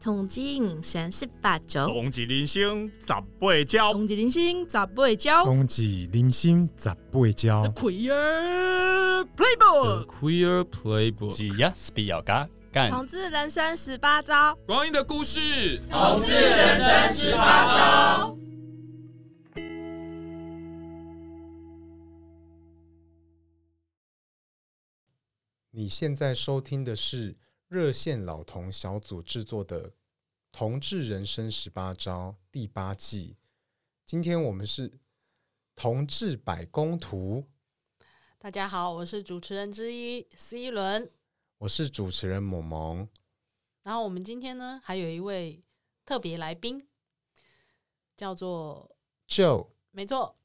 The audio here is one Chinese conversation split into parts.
同志人生十八招，同志人生十八招，同志人生十八招，同志人生十八招。Queer Playbook，Queer Playbook，只要是比较嘎干。同志人生十八招，光阴的故事，同志人生十八招。你现在收听的是。热线老同小组制作的《同志人生十八招》第八季，今天我们是同志百工图。大家好，我是主持人之一 C 轮，我是主持人萌萌。然后我们今天呢，还有一位特别来宾，叫做 Joe。没错，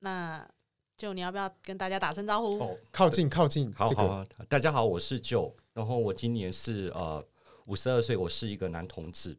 那 Joe，你要不要跟大家打声招呼？哦，靠近，靠近。好好，啊，大家好，我是 Joe。然后我今年是呃五十二岁，我是一个男同志。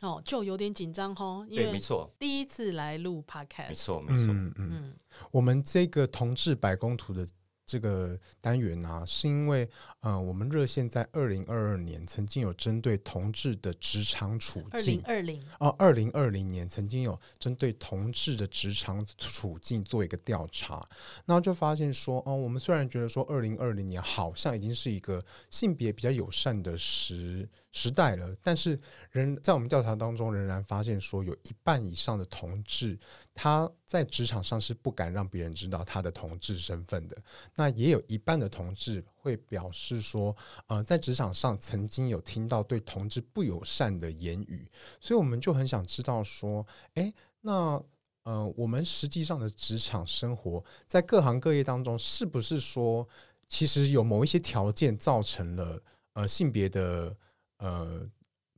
哦，就有点紧张哦，因为没错，第一次来录 Podcast，没错没错，嗯嗯，嗯，我们这个同志百工图的。这个单元啊，是因为呃，我们热线在二零二二年曾经有针对同志的职场处境，二零二零。哦，二零二零年曾经有针对同志的职场处境做一个调查，然后就发现说，哦，我们虽然觉得说二零二零年好像已经是一个性别比较友善的时时代了，但是人在我们调查当中仍然发现说，有一半以上的同志他在职场上是不敢让别人知道他的同志身份的。那也有一半的同志会表示说，呃，在职场上曾经有听到对同志不友善的言语，所以我们就很想知道说，诶，那呃，我们实际上的职场生活在各行各业当中，是不是说其实有某一些条件造成了呃性别的呃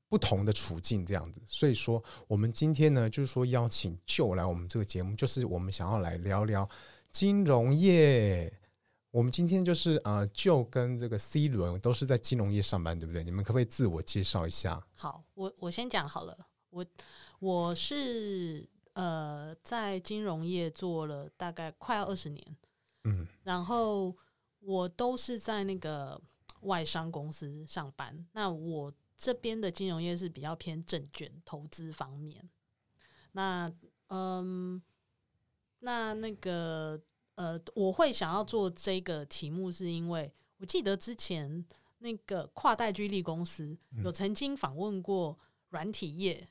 不同的处境这样子？所以说，我们今天呢，就是说邀请 Joe 来我们这个节目，就是我们想要来聊聊金融业。我们今天就是呃，Joe 跟这个 C 轮都是在金融业上班，对不对？你们可不可以自我介绍一下？好，我我先讲好了，我我是呃在金融业做了大概快要二十年，嗯，然后我都是在那个外商公司上班。那我这边的金融业是比较偏证券投资方面。那嗯，那那个。呃，我会想要做这个题目，是因为我记得之前那个跨代居力公司有曾经访问过软体业、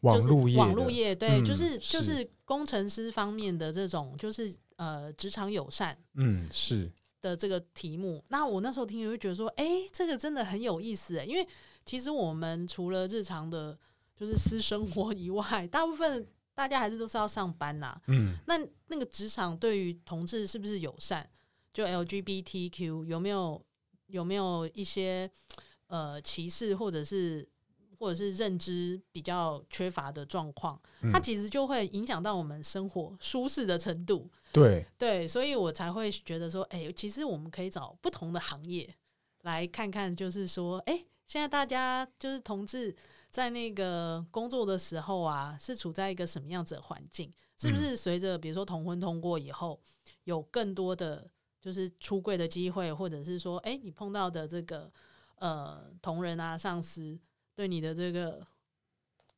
网络业、网络业，对，就是就是工程师方面的这种，就是呃职场友善，嗯，是的这个题目。那我那时候听，我就觉得说，哎，这个真的很有意思，哎，因为其实我们除了日常的，就是私生活以外，大部分。大家还是都是要上班呐、啊，嗯，那那个职场对于同志是不是友善？就 LGBTQ 有没有有没有一些呃歧视或者是或者是认知比较缺乏的状况？它其实就会影响到我们生活舒适的程度。对对，所以我才会觉得说，哎、欸，其实我们可以找不同的行业来看看，就是说，哎、欸，现在大家就是同志。在那个工作的时候啊，是处在一个什么样子的环境？是不是随着比如说同婚通过以后，有更多的就是出柜的机会，或者是说，哎、欸，你碰到的这个呃同仁啊、上司对你的这个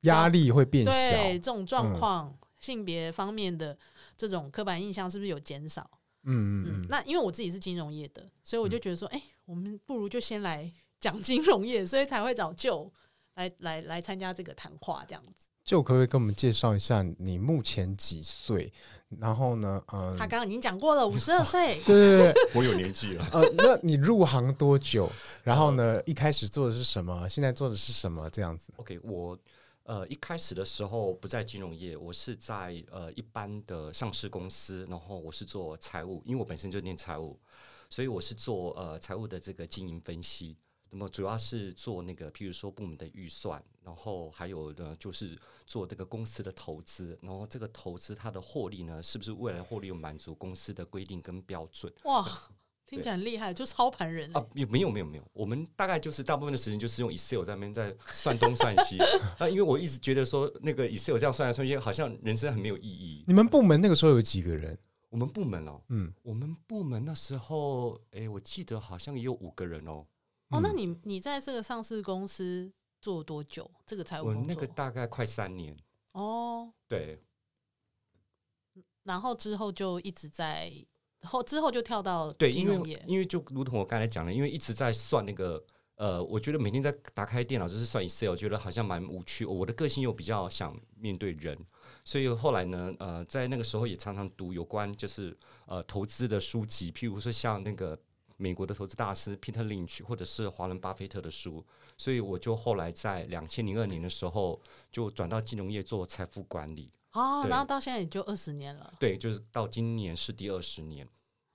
压力会变小？对这种状况，嗯、性别方面的这种刻板印象是不是有减少？嗯嗯嗯。那因为我自己是金融业的，所以我就觉得说，哎、欸，我们不如就先来讲金融业，所以才会找 Joe。来来来参加这个谈话，这样子。就可不可以跟我们介绍一下你目前几岁？然后呢，呃，他刚刚已经讲过了，五十二岁。对对对，我有年纪了。呃，那你入行多久？然后呢，一开始做的是什么？现在做的是什么？这样子。OK，我呃一开始的时候不在金融业，我是在呃一般的上市公司，然后我是做财务，因为我本身就念财务，所以我是做呃财务的这个经营分析。那么主要是做那个，譬如说部门的预算，然后还有呢，就是做这个公司的投资，然后这个投资它的获利呢，是不是未来获利有满足公司的规定跟标准？哇，听起来很厉害，就操盘人啊？也没有没有没有，我们大概就是大部分的时间就是用 Excel 在那边在算东算西啊，因为我一直觉得说那个 Excel 这样算来算去，好像人生很没有意义。你们部门那个时候有几个人？我们部门哦，嗯，我们部门那时候，哎，我记得好像也有五个人哦。哦，那你你在这个上市公司做多久？这个财务我工作那个大概快三年哦，对，然后之后就一直在后之后就跳到对，因金融业为因为就如同我刚才讲的，因为一直在算那个呃，我觉得每天在打开电脑就是算 Excel，觉得好像蛮无趣。我的个性又比较想面对人，所以后来呢，呃，在那个时候也常常读有关就是呃投资的书籍，譬如说像那个美国的投资大师 Peter Lynch 或者是华伦巴菲特的书，所以我就后来在两千零二年的时候就转到金融业做财富管理。哦，然后到现在也就二十年了。对，就是到今年是第二十年。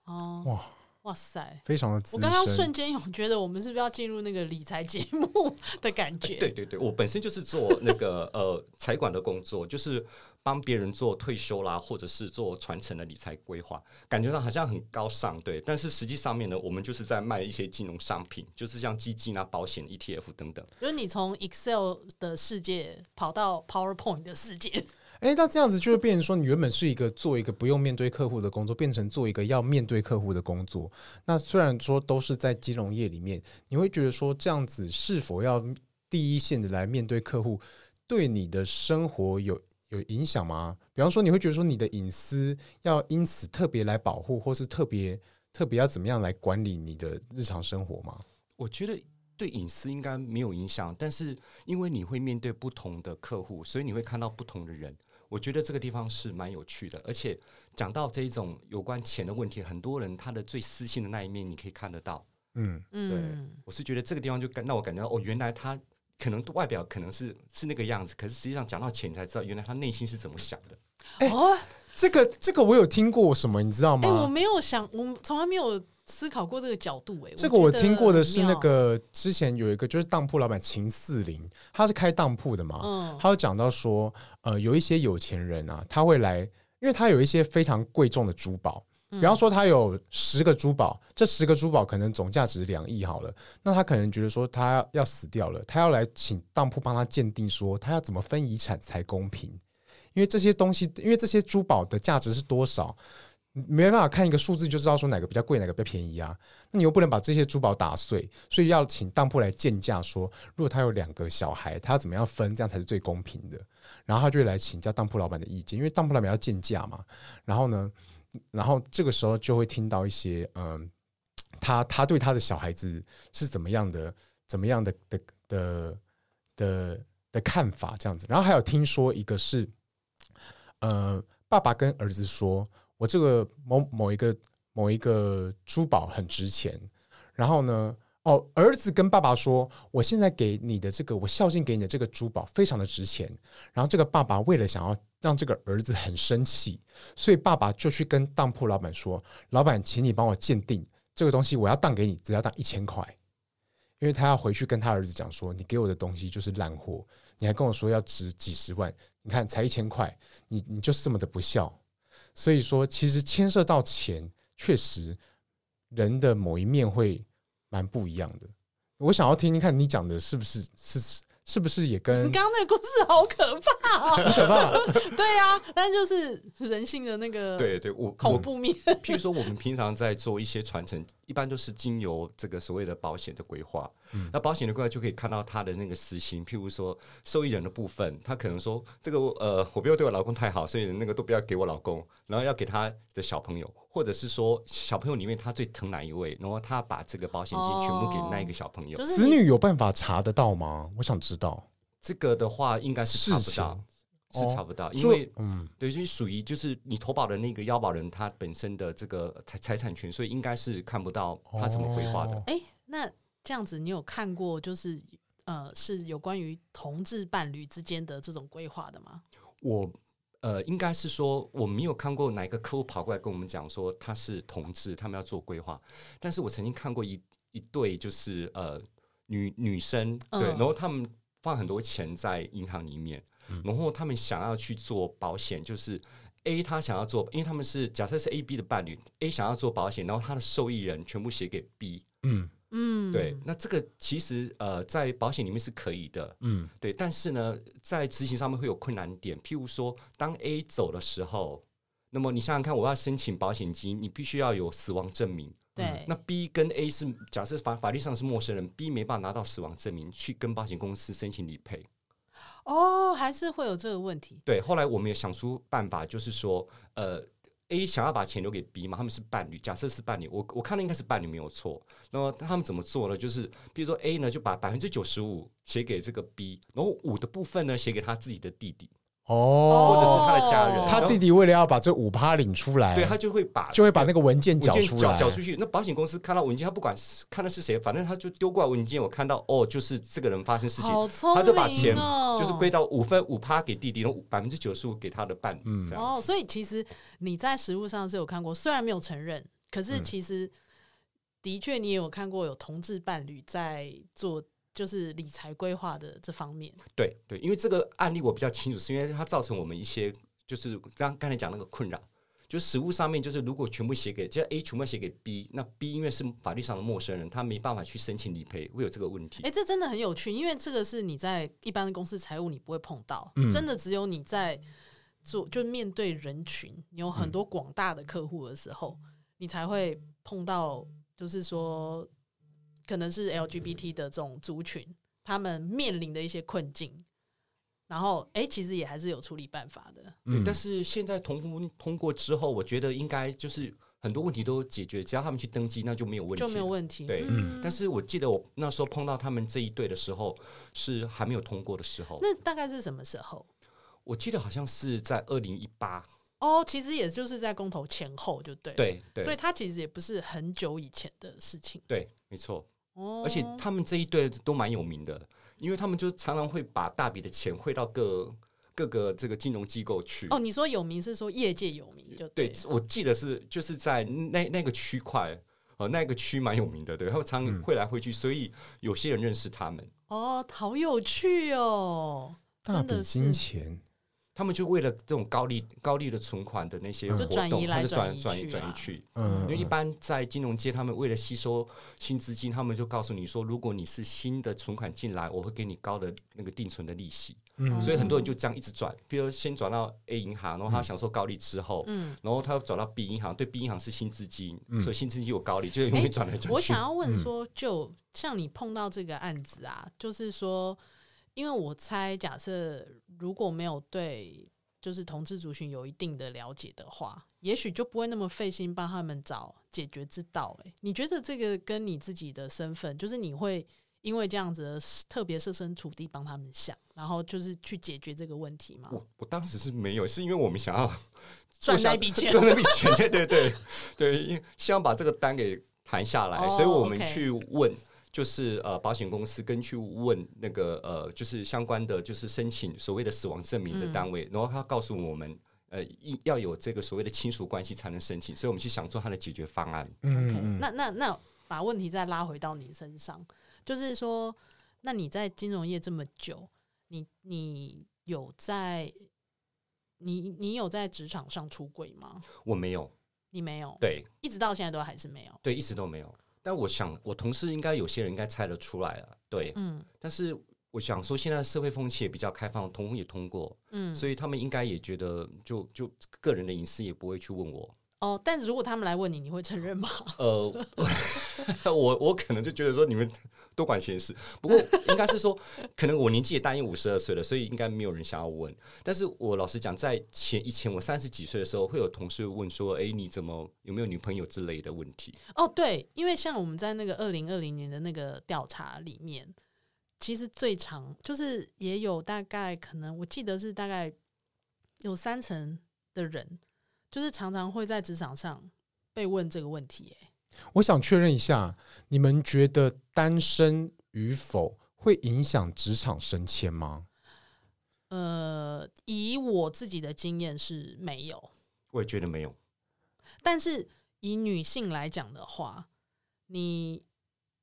哦，哇哇塞！非常的资深。我刚刚瞬间有觉得我们是不是要进入那个理财节目的感觉？对对对，我本身就是做那个 呃财管的工作，就是帮别人做退休啦，或者是做传承的理财规划，感觉上好像很高尚，对。但是实际上面呢，我们就是在卖一些金融商品，就是像基金啊、保险、ETF 等等。就是你从 Excel 的世界跑到 PowerPoint 的世界。哎，那这样子就会变成说，你原本是一个做一个不用面对客户的工作，变成做一个要面对客户的工作。那虽然说都是在金融业里面，你会觉得说这样子是否要第一线的来面对客户，对你的生活有有影响吗？比方说，你会觉得说你的隐私要因此特别来保护，或是特别特别要怎么样来管理你的日常生活吗？我觉得。对隐私应该没有影响，但是因为你会面对不同的客户，所以你会看到不同的人。我觉得这个地方是蛮有趣的，而且讲到这一种有关钱的问题，很多人他的最私信的那一面你可以看得到。嗯嗯，对，我是觉得这个地方就感让我感觉到哦，原来他可能外表可能是是那个样子，可是实际上讲到钱才知道，原来他内心是怎么想的。哎、哦，这个这个我有听过什么，你知道吗？哎，我没有想，我从来没有。思考过这个角度哎、欸，这个我听过的是那个之前有一个就是当铺老板秦四林，他是开当铺的嘛，嗯，他有讲到说，呃，有一些有钱人啊，他会来，因为他有一些非常贵重的珠宝，比方说他有十个珠宝，这十个珠宝可能总价值两亿好了，那他可能觉得说他要死掉了，他要来请当铺帮他鉴定说他要怎么分遗产才公平，因为这些东西，因为这些珠宝的价值是多少。没办法看一个数字就知道说哪个比较贵，哪个比较便宜啊？那你又不能把这些珠宝打碎，所以要请当铺来鉴价，说如果他有两个小孩，他要怎么样分，这样才是最公平的。然后他就来请教当铺老板的意见，因为当铺老板要鉴价嘛。然后呢，然后这个时候就会听到一些，嗯，他他对他的小孩子是怎么样的，怎么样的的的的的看法这样子。然后还有听说一个是，呃，爸爸跟儿子说。我这个某某一个某一个珠宝很值钱，然后呢，哦，儿子跟爸爸说，我现在给你的这个，我孝敬给你的这个珠宝非常的值钱。然后这个爸爸为了想要让这个儿子很生气，所以爸爸就去跟当铺老板说：“老板，请你帮我鉴定这个东西，我要当给你，只要当一千块。”因为他要回去跟他儿子讲说：“你给我的东西就是烂货，你还跟我说要值几十万，你看才一千块，你你就是这么的不孝。”所以说，其实牵涉到钱，确实人的某一面会蛮不一样的。我想要听听看你讲的是不是是是不是也跟你刚刚那个故事好可怕，哦，可怕。对啊，但就是人性的那个对对，我恐怖面。譬如说，我们平常在做一些传承，一般都是经由这个所谓的保险的规划。嗯、那保险的规划就可以看到他的那个私心，譬如说受益人的部分，他可能说这个呃，我不要对我老公太好，所以那个都不要给我老公，然后要给他的小朋友，或者是说小朋友里面他最疼哪一位，然后他把这个保险金全部给那一个小朋友。哦、子女有办法查得到吗？我想知道这个的话，应该是查不到，是查不到，因为嗯，对，所以属于就是你投保的那个要保人他本身的这个财财产权，所以应该是看不到他怎么规划的。哎、哦欸，那。这样子，你有看过就是呃，是有关于同志伴侣之间的这种规划的吗？我呃，应该是说我没有看过哪一个客户跑过来跟我们讲说他是同志，他们要做规划。但是我曾经看过一一对，就是呃女女生，对，然后他们放很多钱在银行里面，嗯、然后他们想要去做保险，就是 A 他想要做，因为他们是假设是 A B 的伴侣，A 想要做保险，然后他的受益人全部写给 B，嗯。嗯，对，那这个其实呃，在保险里面是可以的，嗯，对，但是呢，在执行上面会有困难点。譬如说，当 A 走的时候，那么你想想看，我要申请保险金，你必须要有死亡证明，对，那 B 跟 A 是假设法法律上是陌生人，B 没办法拿到死亡证明去跟保险公司申请理赔。哦，还是会有这个问题。对，后来我们也想出办法，就是说，呃，A 想要把钱留给 B 嘛，他们是伴侣，假设是伴侣，我我看的应该是伴侣没有错。那么他们怎么做呢？就是比如说 A 呢，就把百分之九十五写给这个 B，然后五的部分呢写给他自己的弟弟。哦，或者是他的家人，他弟弟为了要把这五趴领出来，对他就会把就会把那个文件缴出来，缴出去。那保险公司看到文件，他不管看的是谁，反正他就丢过来文件。我看到哦，就是这个人发生事情，哦、他就把钱就是归到五分五趴给弟弟，然后百分之九十五给他的伴侣。嗯，哦，所以其实你在实物上是有看过，虽然没有承认，可是其实的确你也有看过有同志伴侣在做。就是理财规划的这方面，对对，因为这个案例我比较清楚，是因为它造成我们一些就是刚刚才讲那个困扰，就实物上面就是如果全部写给，就 A 全部写给 B，那 B 因为是法律上的陌生人，他没办法去申请理赔，会有这个问题。哎、欸，这真的很有趣，因为这个是你在一般的公司财务你不会碰到，嗯、真的只有你在做，就面对人群，你有很多广大的客户的时候，嗯、你才会碰到，就是说。可能是 LGBT 的这种族群，他们面临的一些困境，然后哎、欸，其实也还是有处理办法的。对，但是现在同婚通过之后，我觉得应该就是很多问题都解决，只要他们去登记，那就没有问题，就没有问题。对，嗯、但是我记得我那时候碰到他们这一对的时候，是还没有通过的时候。那大概是什么时候？我记得好像是在二零一八。哦，其实也就是在公投前后，就对。对对，所以它其实也不是很久以前的事情。对，没错。哦，而且他们这一对都蛮有名的，因为他们就常常会把大笔的钱汇到各各个这个金融机构去。哦，你说有名是说业界有名就对，对，我记得是就是在那那个区块，呃，那个区蛮有名的，对，他们常汇来汇去，所以有些人认识他们。哦，好有趣哦，大笔金钱。他们就为了这种高利高利的存款的那些活动，他就转转移转移转移去。嗯，因为一般在金融界，他们为了吸收新资金，他们就告诉你说，如果你是新的存款进来，我会给你高的那个定存的利息。嗯，所以很多人就这样一直转，比如先转到 A 银行，然后他享受高利之后，嗯，然后他又转到 B 银行，对 B 银行是新资金，所以新资金有高利，就容易转来转去。我想要问说，就像你碰到这个案子啊，就是说。因为我猜，假设如果没有对就是同志族群有一定的了解的话，也许就不会那么费心帮他们找解决之道。诶，你觉得这个跟你自己的身份，就是你会因为这样子的特别设身处地帮他们想，然后就是去解决这个问题吗？我我当时是没有，是因为我们想要 赚那笔钱，赚那笔钱，对对对对，希望把这个单给谈下来，oh, 所以我们去问。Okay. 就是呃，保险公司跟去问那个呃，就是相关的，就是申请所谓的死亡证明的单位，嗯、然后他告诉我们，呃，要有这个所谓的亲属关系才能申请，所以我们去想做他的解决方案。嗯，okay, 那那那把问题再拉回到你身上，就是说，那你在金融业这么久，你你有在你你有在职场上出轨吗？我没有，你没有，对，一直到现在都还是没有，对，一直都没有。但我想，我同事应该有些人应该猜得出来了，对，嗯。但是我想说，现在社会风气也比较开放，同婚也通过，嗯，所以他们应该也觉得就，就就个人的隐私也不会去问我。哦，但是如果他们来问你，你会承认吗？呃，我我可能就觉得说你们多管闲事。不过应该是说，可能我年纪也大，已经五十二岁了，所以应该没有人想要问。但是我老实讲，在前以前我三十几岁的时候，会有同事问说：“哎，你怎么有没有女朋友之类的问题？”哦，对，因为像我们在那个二零二零年的那个调查里面，其实最长就是也有大概可能我记得是大概有三成的人。就是常常会在职场上被问这个问题，欸，我想确认一下，你们觉得单身与否会影响职场升迁吗？呃，以我自己的经验是没有，我也觉得没有。但是以女性来讲的话，你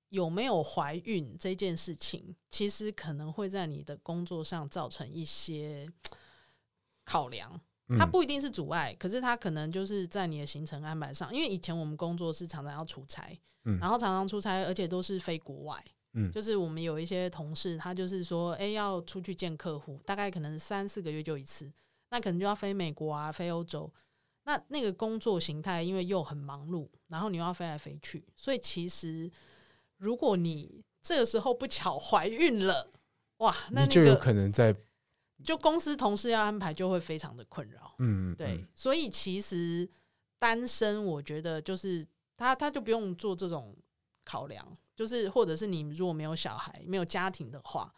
有没有怀孕这件事情，其实可能会在你的工作上造成一些考量。它不一定是阻碍，可是它可能就是在你的行程安排上，因为以前我们工作是常常要出差，嗯，然后常常出差，而且都是飞国外，嗯，就是我们有一些同事，他就是说，哎，要出去见客户，大概可能三四个月就一次，那可能就要飞美国啊，飞欧洲，那那个工作形态，因为又很忙碌，然后你又要飞来飞去，所以其实如果你这个时候不巧怀孕了，哇，那，那你就有可能在就公司同事要安排就会非常的困扰。嗯，对，嗯所以其实单身，我觉得就是他他就不用做这种考量，就是或者是你如果没有小孩、没有家庭的话。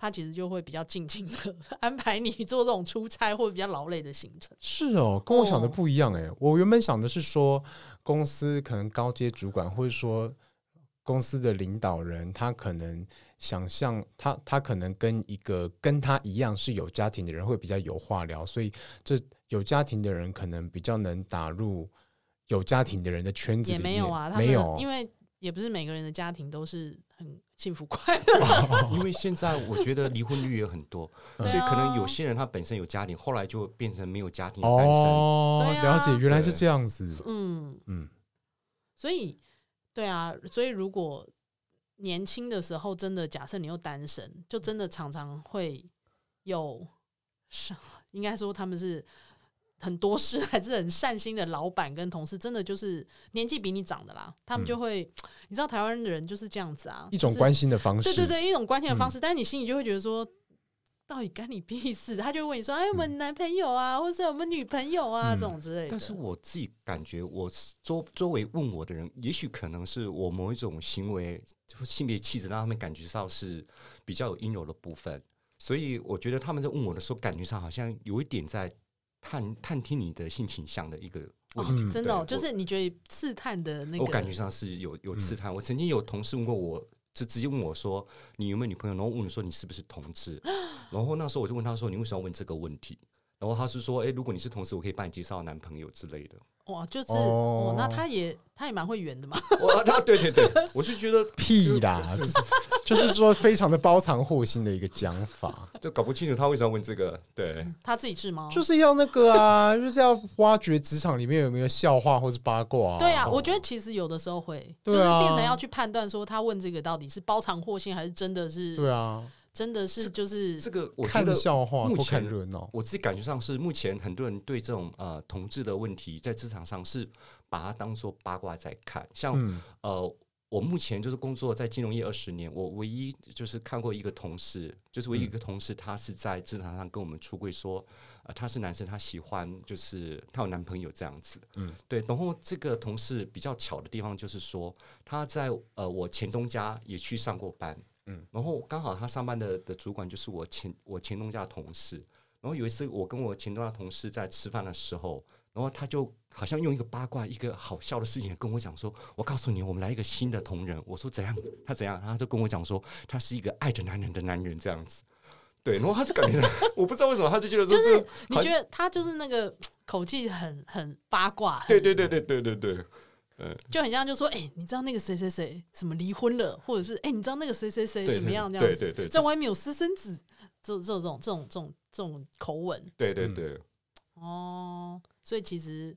他其实就会比较静静的安排你做这种出差或者比较劳累的行程。是哦，跟我想的不一样哎、欸。我原本想的是说，公司可能高阶主管或者说公司的领导人，他可能想象他他可能跟一个跟他一样是有家庭的人会比较有话聊，所以这有家庭的人可能比较能打入有家庭的人的圈子里面。也没有啊，他没有，因为也不是每个人的家庭都是很。幸福快乐，因为现在我觉得离婚率也很多，所以可能有些人他本身有家庭，后来就变成没有家庭的单身。哦，了解，原来是这样子。嗯嗯，所以对啊，所以如果年轻的时候真的假设你又单身，就真的常常会有，应该说他们是。很多事还是很善心的老板跟同事，真的就是年纪比你长的啦，他们就会，嗯、你知道台湾的人就是这样子啊，一种关心的方式，就是、对对对，一种关心的方式，嗯、但是你心里就会觉得说，到底干你屁事？他就问你说，哎，有没有男朋友啊，或者有没有女朋友啊，嗯、这种之类的。但是我自己感觉，我周周围问我的人，也许可能是我某一种行为，就性别气质让他们感觉到是比较有阴柔的部分，所以我觉得他们在问我的时候，感觉上好像有一点在。探探听你的性倾向的一个问题，哦、真的、哦，就是你觉得刺探的那个，我感觉上是有有刺探。嗯、我曾经有同事问过我，就直接问我说：“你有没有女朋友？”然后问你说：“你是不是同志？” 然后那时候我就问他说：“你为什么要问这个问题？”然后他是说：“哎，如果你是同事，我可以帮你介绍男朋友之类的。”哇，就是哦，那他也他也蛮会圆的嘛。哇，他对对对，我就觉得屁啦，就是说非常的包藏祸心的一个讲法，就搞不清楚他为什么问这个。对，他自己是吗？就是要那个啊，就是要挖掘职场里面有没有笑话或是八卦。对啊，我觉得其实有的时候会，就是变成要去判断说他问这个到底是包藏祸心还是真的是。对啊。真的是就是这个，我看笑话，目前热闹。我自己感觉上是，目前很多人对这种呃同志的问题，在职场上是把它当做八卦在看。像、嗯、呃，我目前就是工作在金融业二十年，我唯一就是看过一个同事，就是唯一一个同事，他是在职场上跟我们出柜说，呃，他是男生，他喜欢就是他有男朋友这样子。嗯，对。然后这个同事比较巧的地方就是说，他在呃我前东家也去上过班。嗯，然后刚好他上班的的主管就是我前我前东家的同事，然后有一次我跟我前东家同事在吃饭的时候，然后他就好像用一个八卦一个好笑的事情跟我讲说，我告诉你，我们来一个新的同仁，我说怎样？他怎样？然后他就跟我讲说，他是一个爱着男人的男人这样子，对，然后他就感觉我不知道为什么，他就觉得说，就是你觉得他就是那个口气很很八卦，对对对对对对对。就很像就说，哎、欸，你知道那个谁谁谁什么离婚了，或者是哎、欸，你知道那个谁谁谁怎么样这样子，对对对，在外面有私生子，这这种这种这种这种这种口吻，对对对，哦，所以其实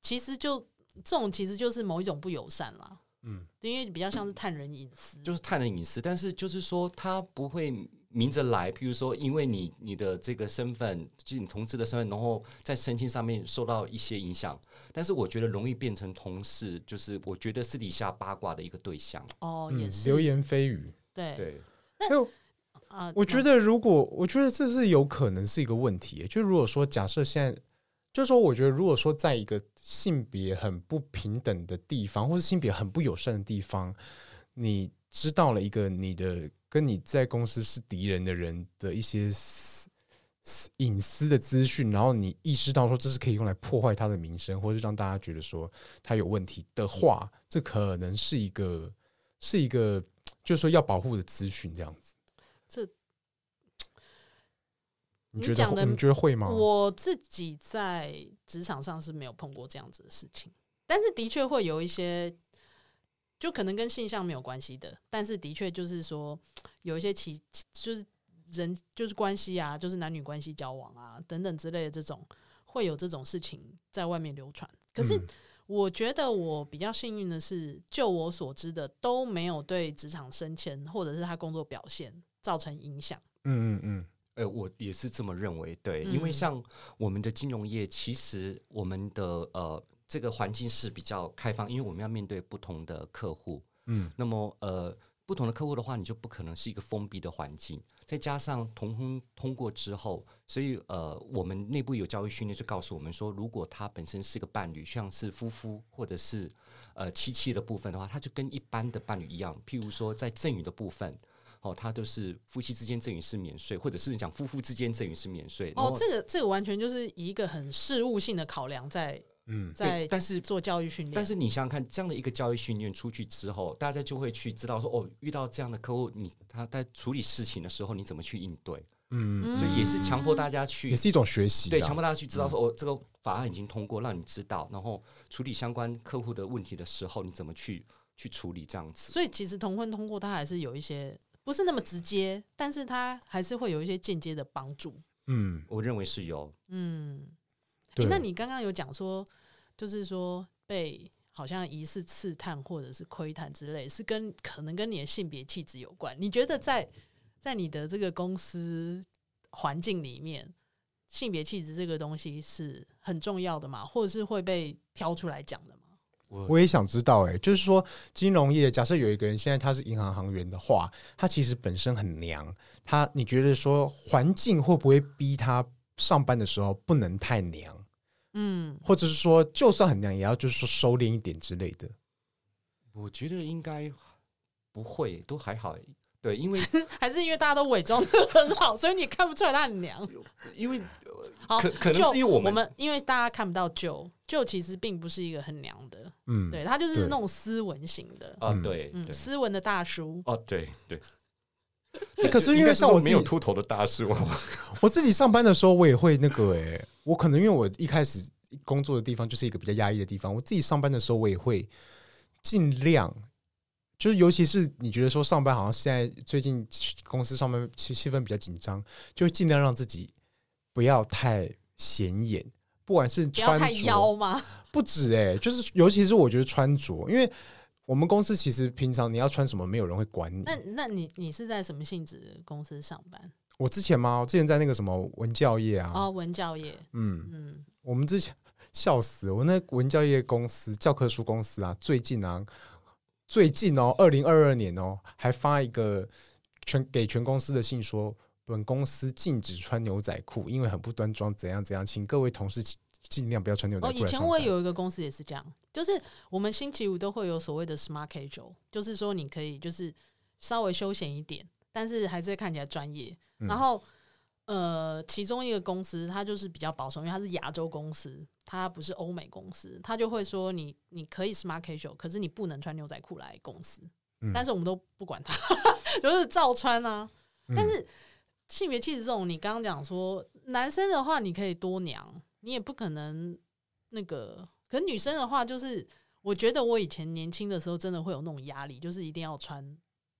其实就这种其实就是某一种不友善啦，嗯，因为比较像是探人隐私，就是探人隐私，但是就是说他不会。明着来，譬如说，因为你你的这个身份，就是你同志的身份，然后在申请上面受到一些影响。但是我觉得容易变成同事，就是我觉得私底下八卦的一个对象。哦，也是、嗯、流言蜚语。对对。还有啊，我觉得如果我觉得这是有可能是一个问题。就如果说假设现在，就是说，我觉得如果说在一个性别很不平等的地方，或是性别很不友善的地方，你知道了一个你的。跟你在公司是敌人的人的一些隐私的资讯，然后你意识到说这是可以用来破坏他的名声，或是让大家觉得说他有问题的话，这可能是一个是一个，就是说要保护的资讯这样子。这你觉得你觉得会吗？我自己在职场上是没有碰过这样子的事情，但是的确会有一些。就可能跟性向没有关系的，但是的确就是说有一些其就是人就是关系啊，就是男女关系交往啊等等之类的这种，会有这种事情在外面流传。可是我觉得我比较幸运的是，就我所知的都没有对职场升迁或者是他工作表现造成影响。嗯嗯嗯。呃，我也是这么认为。对，嗯、因为像我们的金融业，其实我们的呃这个环境是比较开放，因为我们要面对不同的客户。嗯，那么呃。不同的客户的话，你就不可能是一个封闭的环境。再加上同婚通过之后，所以呃，我们内部有教育训练，就告诉我们说，如果他本身是个伴侣，像是夫妇或者是呃妻妻的部分的话，他就跟一般的伴侣一样。譬如说，在赠与的部分，哦，他都是夫妻之间赠与是免税，或者是讲夫妇之间赠与是免税。哦，这个这个完全就是以一个很事务性的考量在。嗯，在但是做教育训练，但是你想想看，这样的一个教育训练出去之后，大家就会去知道说，哦，遇到这样的客户，你他在处理事情的时候，你怎么去应对？嗯，所以也是强迫大家去，也是一种学习，对，强迫大家去知道说，哦，这个法案已经通过，让你知道，然后处理相关客户的问题的时候，你怎么去去处理这样子？所以其实同婚通过，它还是有一些不是那么直接，但是它还是会有一些间接的帮助。嗯，我认为是有。嗯，对，那你刚刚有讲说。就是说，被好像疑似刺探或者是窥探之类，是跟可能跟你的性别气质有关。你觉得在在你的这个公司环境里面，性别气质这个东西是很重要的吗？或者是会被挑出来讲的吗？我我也想知道、欸，哎，就是说金融业，假设有一个人现在他是银行行员的话，他其实本身很娘，他你觉得说环境会不会逼他上班的时候不能太娘？嗯，或者是说，就算很娘，也要就是说收敛一点之类的。我觉得应该不会，都还好。对，因为 还是因为大家都伪装的很好，所以你看不出来他很娘。因为好，可可能是因为我们，我们因为大家看不到 Joe，Joe 其实并不是一个很娘的。嗯，对，他就是那种斯文型的。啊，对，嗯，斯文的大叔。哦，对对。可是因为像我没有秃头的大叔，我自己上班的时候，我也会那个哎、欸，我可能因为我一开始工作的地方就是一个比较压抑的地方，我自己上班的时候，我也会尽量，就是尤其是你觉得说上班好像现在最近公司上班气气氛比较紧张，就尽量让自己不要太显眼，不管是穿着，不要太妖吗？不止哎、欸，就是尤其是我觉得穿着，因为。我们公司其实平常你要穿什么，没有人会管你。那那你你是在什么性质公司上班？我之前吗？我之前在那个什么文教业啊。哦，文教业。嗯嗯，我们之前笑死我，那文教业公司教科书公司啊，最近啊，最近哦，二零二二年哦，还发一个全给全公司的信说，本公司禁止穿牛仔裤，因为很不端庄，怎样怎样，请各位同事尽量不要穿牛仔裤。哦，以前我有一个公司也是这样。就是我们星期五都会有所谓的 smart casual，就是说你可以就是稍微休闲一点，但是还是看起来专业。嗯、然后呃，其中一个公司它就是比较保守，因为它是亚洲公司，它不是欧美公司，它就会说你你可以 smart casual，可是你不能穿牛仔裤来公司。嗯、但是我们都不管它，就是照穿啊。嗯、但是性别气质这种，你刚刚讲说男生的话，你可以多娘，你也不可能那个。可女生的话，就是我觉得我以前年轻的时候，真的会有那种压力，就是一定要穿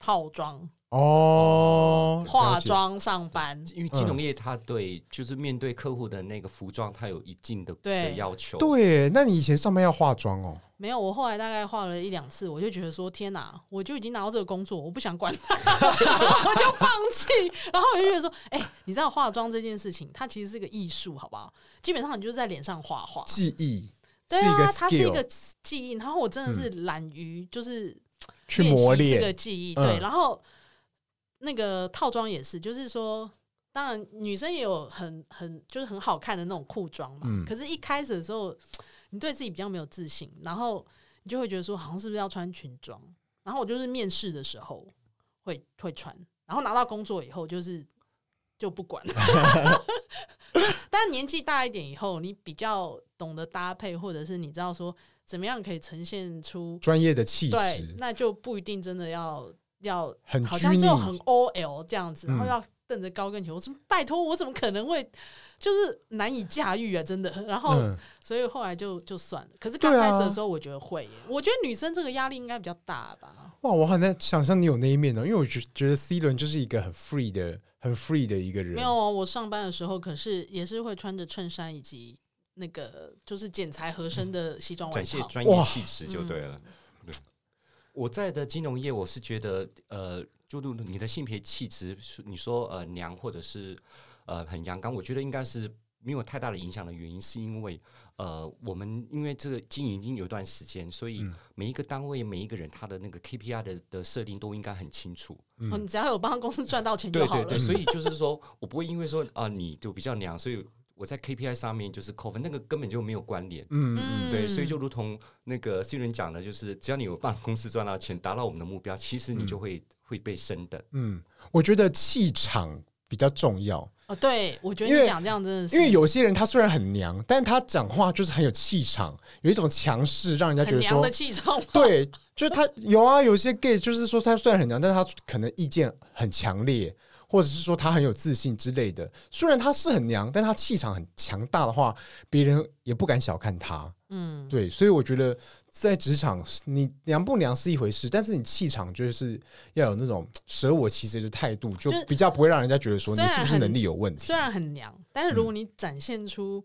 套装哦，化妆上班。因为金融业它对就是面对客户的那个服装，它有一定的对要求。对，那你以前上班要化妆哦？没有，我后来大概化了一两次，我就觉得说天哪，我就已经拿到这个工作，我不想管它，我就放弃。然后我就觉得说，哎、欸，你知道化妆这件事情，它其实是个艺术，好不好？基本上你就是在脸上画画，记忆。对啊，它是一个记忆，然后我真的是懒于就是去磨练这个记忆。对，然后那个套装也是，就是说，当然女生也有很很就是很好看的那种裤装嘛。可是，一开始的时候，你对自己比较没有自信，然后你就会觉得说，好像是不是要穿裙装？然后我就是面试的时候会会穿，然后拿到工作以后就是就不管了。但年纪大一点以后，你比较懂得搭配，或者是你知道说怎么样可以呈现出专业的气质，对，那就不一定真的要要很好像就很 OL 这样子，然后要瞪着高跟鞋。嗯、我说拜托，我怎么可能会就是难以驾驭啊？真的。然后，嗯、所以后来就就算了。可是刚开始的时候，我觉得会耶，啊、我觉得女生这个压力应该比较大吧。哇，我很难想象你有那一面哦，因为我觉觉得 C 轮就是一个很 free 的。很 free 的一个人，没有哦。我上班的时候可是也是会穿着衬衫以及那个就是剪裁合身的西装外套，展现专业气质就对了。我在的金融业，我是觉得，呃，就你的性别气质，你说呃娘或者是呃很阳刚，我觉得应该是没有太大的影响的原因，是因为呃我们因为这个经营已经有一段时间，所以每一个单位每一个人他的那个 KPI 的的设定都应该很清楚。嗯，你只要有帮公司赚到钱就好了。对对对，所以就是说我不会因为说啊、呃、你就比较娘，所以。我在 KPI 上面就是扣分，那个根本就没有关联。嗯嗯，对，所以就如同那个新人讲的，就是只要你有帮公司赚到钱，达到我们的目标，其实你就会、嗯、会被升的。嗯，我觉得气场比较重要。哦，对，我觉得你讲这样真的是，因为有些人他虽然很娘，但他讲话就是很有气场，有一种强势，让人家觉得说娘的气场。对，就是他有啊，有些 gay 就是说他虽然很娘，但是他可能意见很强烈。或者是说他很有自信之类的，虽然他是很娘，但他气场很强大的话，别人也不敢小看他。嗯，对，所以我觉得在职场，你娘不娘是一回事，但是你气场就是要有那种舍我其谁的态度，就比较不会让人家觉得说你是不是能力有问题。虽然很娘，但是如果你展现出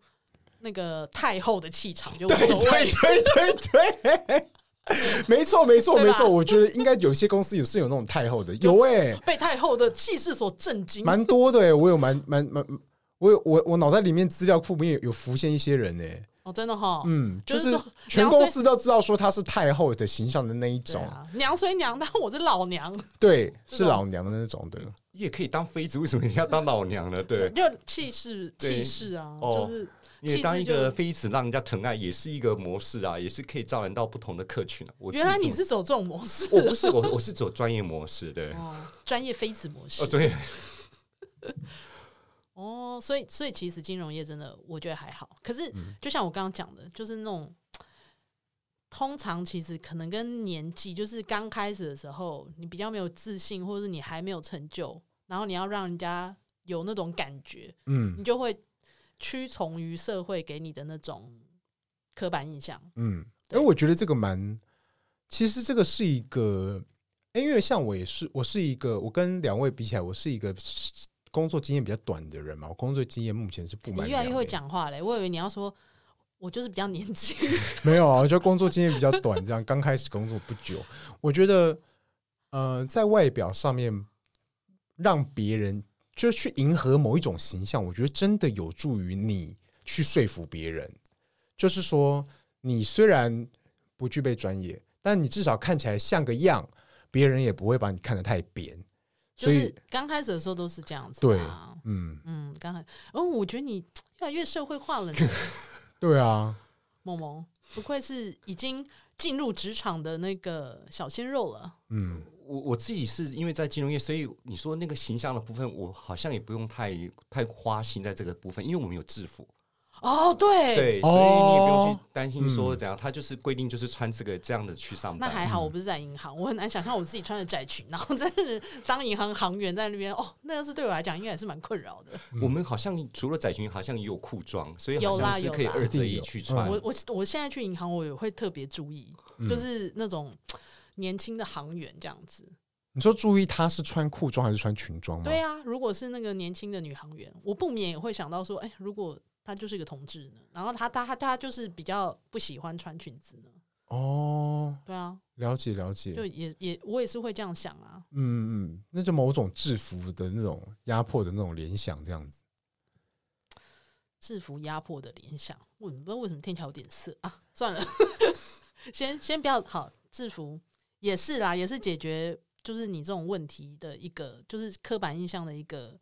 那个太后的气场，就无所谓。对对对对对。没错，没错，没错。我觉得应该有些公司也是有那种太后的，有哎、欸，被太后的气势所震惊，蛮多的哎、欸。我有蛮蛮蛮，我有我我脑袋里面资料库里面有有浮现一些人哎、欸。哦，真的哈，嗯，就是全公司都知道说她是太后的形象的那一种。啊、娘虽娘，但我是老娘。对，是老娘的那种。对，你也可以当妃子，为什么你要当老娘呢？对，就气势气势啊，就是。因为当一个妃子让人家疼爱也是一个模式啊，也是可以招揽到不同的客群啊。我原来你是走这种模式？我不是，我我是走专业模式，对，专业妃子模式。哦，专业。哦，所以所以其实金融业真的我觉得还好。可是就像我刚刚讲的，就是那种通常其实可能跟年纪，就是刚开始的时候，你比较没有自信，或者是你还没有成就，然后你要让人家有那种感觉，嗯，你就会。屈从于社会给你的那种刻板印象，嗯，而我觉得这个蛮，其实这个是一个，因为像我也是，我是一个，我跟两位比起来，我是一个工作经验比较短的人嘛，我工作经验目前是不满。你越来越会讲话嘞，我以为你要说，我就是比较年轻，没有啊，我觉得工作经验比较短，这样刚开始工作不久，我觉得，呃，在外表上面让别人。就去迎合某一种形象，我觉得真的有助于你去说服别人。就是说，你虽然不具备专业，但你至少看起来像个样，别人也不会把你看得太扁。所以刚开始的时候都是这样子。对，嗯嗯，刚开始哦，我觉得你越来越社会化了。对啊，萌萌不愧是已经进入职场的那个小鲜肉了。嗯。我我自己是因为在金融业，所以你说那个形象的部分，我好像也不用太太花心在这个部分，因为我们有制服。哦，对对，所以你也不用去担心说怎样，他就是规定就是穿这个这样的去上班。那还好，我不是在银行，我很难想象我自己穿着窄裙，然后在当银行行员在那边。哦，那要是对我来讲，应该也是蛮困扰的。我们好像除了窄裙，好像也有裤装，所以好像是可以二择一去穿。我我我现在去银行，我也会特别注意，就是那种。年轻的行员这样子，你说注意他是穿裤装还是穿裙装吗？对啊，如果是那个年轻的女行员，我不免也会想到说，哎、欸，如果他就是一个同志呢？然后他他他他就是比较不喜欢穿裙子呢？哦，对啊，了解了解，就也也我也是会这样想啊。嗯嗯，那就某种制服的那种压迫的那种联想，这样子。制服压迫的联想，我不知道为什么听起来有点色啊。算了，先先不要好制服。也是啦，也是解决就是你这种问题的一个，就是刻板印象的一个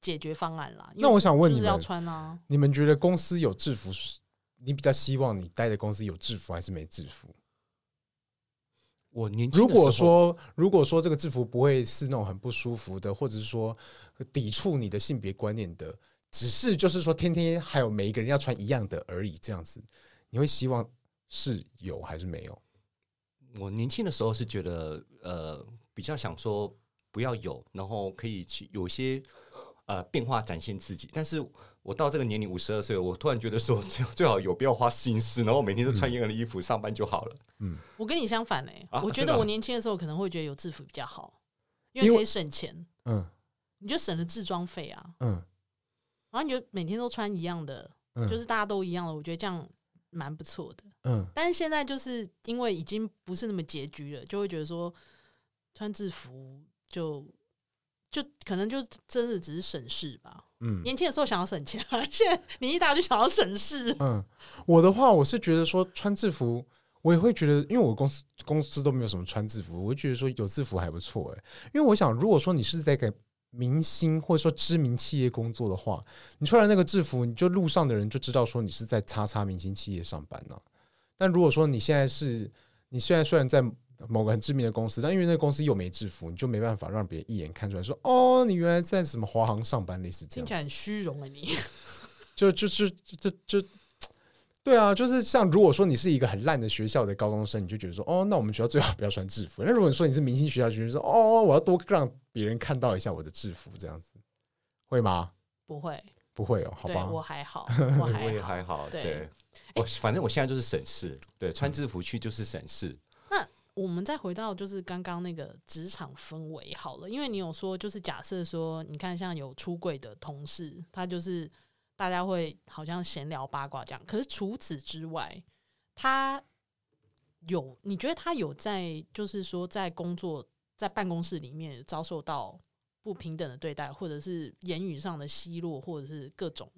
解决方案啦。那我想问你们，要穿啊？你们觉得公司有制服，你比较希望你待的公司有制服还是没制服？我年轻如果说如果说这个制服不会是那种很不舒服的，或者是说抵触你的性别观念的，只是就是说天天还有每一个人要穿一样的而已，这样子，你会希望是有还是没有？我年轻的时候是觉得，呃，比较想说不要有，然后可以去有些呃变化展现自己。但是我到这个年龄五十二岁，我突然觉得说最最好有，必要花心思，然后每天都穿一样的衣服上班就好了。嗯，我跟你相反嘞、欸，我觉得我年轻的时候可能会觉得有制服比较好，因为可以省钱。嗯，你就省了制装费啊。嗯，然后你就每天都穿一样的，就是大家都一样的，我觉得这样蛮不错的。嗯，但是现在就是因为已经不是那么拮据了，就会觉得说穿制服就就可能就真的只是省事吧。嗯，年轻的时候想要省钱，现在年纪大就想要省事。嗯，我的话我是觉得说穿制服，我也会觉得，因为我公司公司都没有什么穿制服，我会觉得说有制服还不错哎。因为我想，如果说你是在给明星或者说知名企业工作的话，你穿了那个制服，你就路上的人就知道说你是在叉叉明星企业上班呢、啊。但如果说你现在是，你现在虽然在某个很知名的公司，但因为那个公司又没制服，你就没办法让别人一眼看出来说，哦，你原来在什么华航上班，类似这样，听起来很虚荣啊，你就就就就就。对啊，就是像如果说你是一个很烂的学校的高中生，你就觉得说，哦，那我们学校最好不要穿制服。那如果说你是明星学校，就觉得说，哦，我要多让别人看到一下我的制服，这样子会吗？不会，不会哦，好吧，我还好，我还好我也还好。对，对我反正我现在就是省事，对，穿制服去就是省事。我们再回到就是刚刚那个职场氛围好了，因为你有说，就是假设说，你看像有出柜的同事，他就是。大家会好像闲聊八卦这样，可是除此之外，他有你觉得他有在，就是说在工作在办公室里面遭受到不平等的对待，或者是言语上的奚落，或者是各种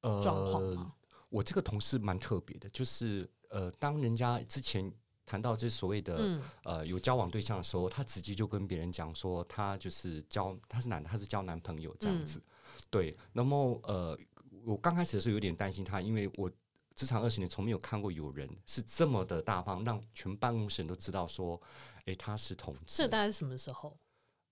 状况吗？呃，我这个同事蛮特别的，就是呃，当人家之前谈到这所谓的、嗯、呃有交往对象的时候，他直接就跟别人讲说，他就是交他是男的，他是交男朋友这样子。嗯对，那么呃，我刚开始的时候有点担心他，因为我职场二十年，从没有看过有人是这么的大方，让全办公室人都知道说，哎，他是同志。这大概是什么时候？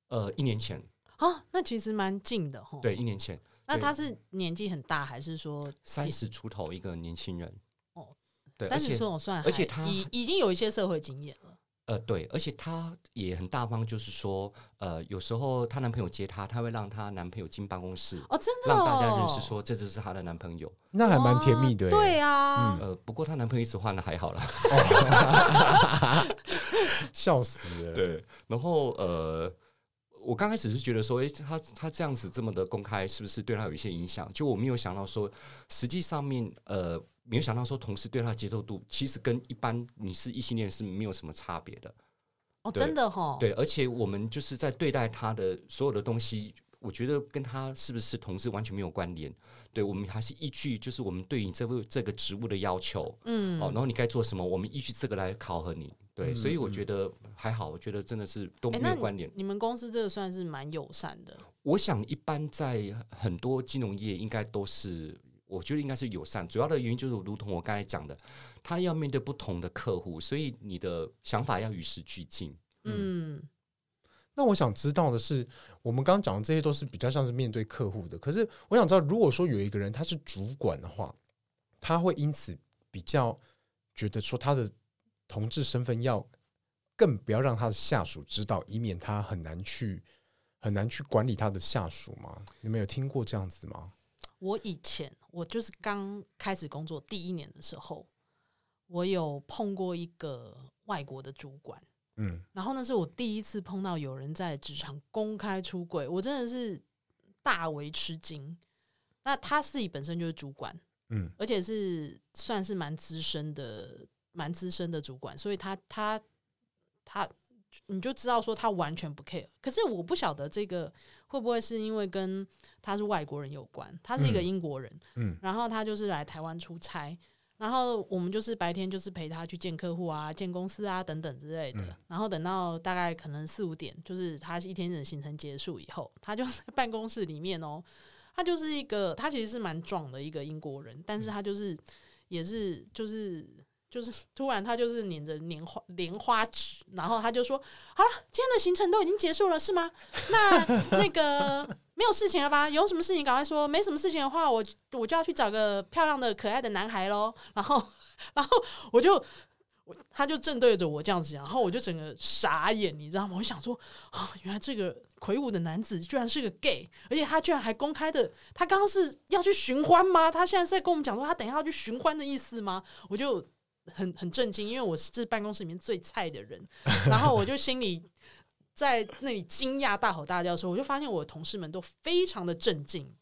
呃，一年前。啊，那其实蛮近的哈。对，一年前。那他是年纪很大，还是说三十出头一个年轻人？哦，对，三十岁我算，而且他已已经有一些社会经验了。呃，对，而且她也很大方，就是说，呃，有时候她男朋友接她，她会让她男朋友进办公室，哦，真的、哦，让大家认识，说这就是她的男朋友，那还蛮甜蜜的，对啊，嗯、呃，不过她男朋友一直换了，还好啦，笑死了，对，然后呃，我刚开始是觉得说，哎，她她这样子这么的公开，是不是对她有一些影响？就我没有想到说，实际上面，呃。没有想到说，同事对他的接受度其实跟一般你是异性恋是没有什么差别的。哦，真的哈、哦。对，而且我们就是在对待他的所有的东西，我觉得跟他是不是同事完全没有关联。对，我们还是依据就是我们对你这个这个职务的要求，嗯，哦，然后你该做什么，我们依据这个来考核你。对，嗯、所以我觉得还好，我觉得真的是都没有关联。你们公司这个算是蛮友善的。我想一般在很多金融业应该都是。我觉得应该是友善，主要的原因就是如同我刚才讲的，他要面对不同的客户，所以你的想法要与时俱进。嗯，那我想知道的是，我们刚刚讲的这些都是比较像是面对客户的，可是我想知道，如果说有一个人他是主管的话，他会因此比较觉得说他的同志身份要更不要让他的下属知道，以免他很难去很难去管理他的下属吗？你们有听过这样子吗？我以前我就是刚开始工作第一年的时候，我有碰过一个外国的主管，嗯，然后那是我第一次碰到有人在职场公开出轨，我真的是大为吃惊。那他自己本身就是主管，嗯，而且是算是蛮资深的、蛮资深的主管，所以他他他，你就知道说他完全不 care。可是我不晓得这个。会不会是因为跟他是外国人有关？他是一个英国人，嗯，嗯，然后他就是来台湾出差，然后我们就是白天就是陪他去见客户啊、见公司啊等等之类的，嗯，然后等到大概可能四五点，就是他一天的行程结束以后，他就 在办公室里面哦，他就是一个他其实是蛮壮的一个英国人，但是他就是也是就是。就是突然，他就是捻着莲花莲花指，然后他就说：“好了，今天的行程都已经结束了，是吗？那 那个没有事情了吧？有什么事情赶快说。没什么事情的话，我我就要去找个漂亮的可爱的男孩喽。然后，然后我就他就正对着我这样子讲，然后我就整个傻眼，你知道吗？我想说啊，原来这个魁梧的男子居然是个 gay，而且他居然还公开的，他刚刚是要去寻欢吗？他现在是在跟我们讲说他等一下要去寻欢的意思吗？我就。很很震惊，因为我是办公室里面最菜的人，然后我就心里在那里惊讶大吼大叫的时候，我就发现我的同事们都非常的震惊，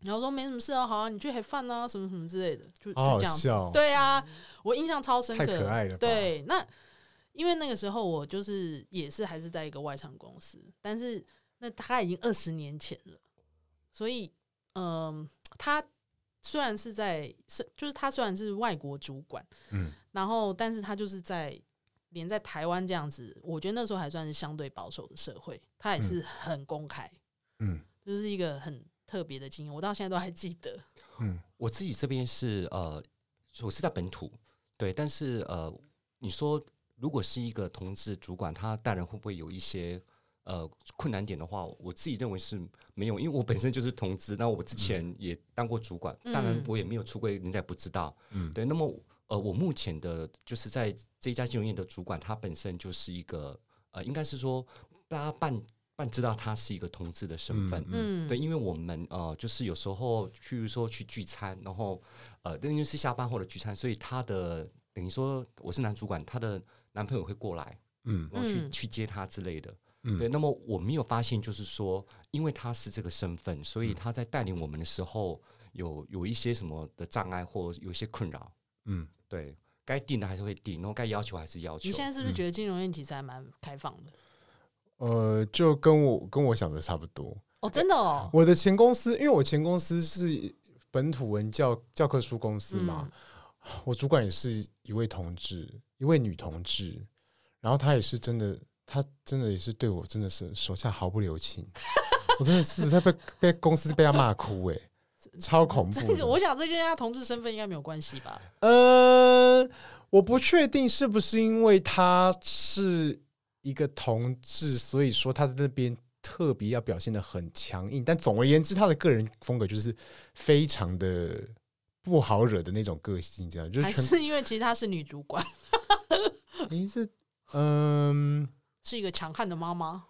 然后说没什么事啊，好啊，你去 have fun 啊，什么什么之类的，就就这样对啊，我印象超深刻，太可爱了。对，那因为那个时候我就是也是还是在一个外商公司，但是那大概已经二十年前了，所以嗯、呃，他虽然是在是就是他虽然是外国主管，嗯，然后但是他就是在连在台湾这样子，我觉得那时候还算是相对保守的社会，他也是很公开，嗯，就是一个很。特别的经验，我到现在都还记得。嗯，我自己这边是呃，我是在本土，对，但是呃，你说如果是一个同志主管，他带人会不会有一些呃困难点的话，我自己认为是没有，因为我本身就是同志，那我之前也当过主管，嗯、当然我也没有出柜，人家也不知道。嗯，对。那么呃，我目前的就是在这一家金融业的主管，他本身就是一个呃，应该是说大家办。但知道他是一个同志的身份，嗯，对，因为我们呃，就是有时候，譬如说去聚餐，然后呃，因为是下班后的聚餐，所以他的等于说我是男主管，他的男朋友会过来，嗯，然后去去接他之类的，嗯，对。那么我没有发现，就是说，因为他是这个身份，所以他在带领我们的时候有有一些什么的障碍或有一些困扰，嗯，对，该定的还是会定，然后该要求还是要求。你现在是不是觉得金融业其实还蛮开放的？呃，就跟我跟我想的差不多哦，真的哦。我的前公司，因为我前公司是本土文教教科书公司嘛，嗯、我主管也是一位同志，一位女同志，然后她也是真的，她真的也是对我真的是手下毫不留情，我真的是在被被公司被他骂哭哎，超恐怖。这个我想这跟他同志身份应该没有关系吧？呃，我不确定是不是因为他是。一个同志，所以说他在那边特别要表现的很强硬，但总而言之，他的个人风格就是非常的不好惹的那种个性，这样就是全还是因为其实他是女主管，你是嗯，是一个强悍的妈妈，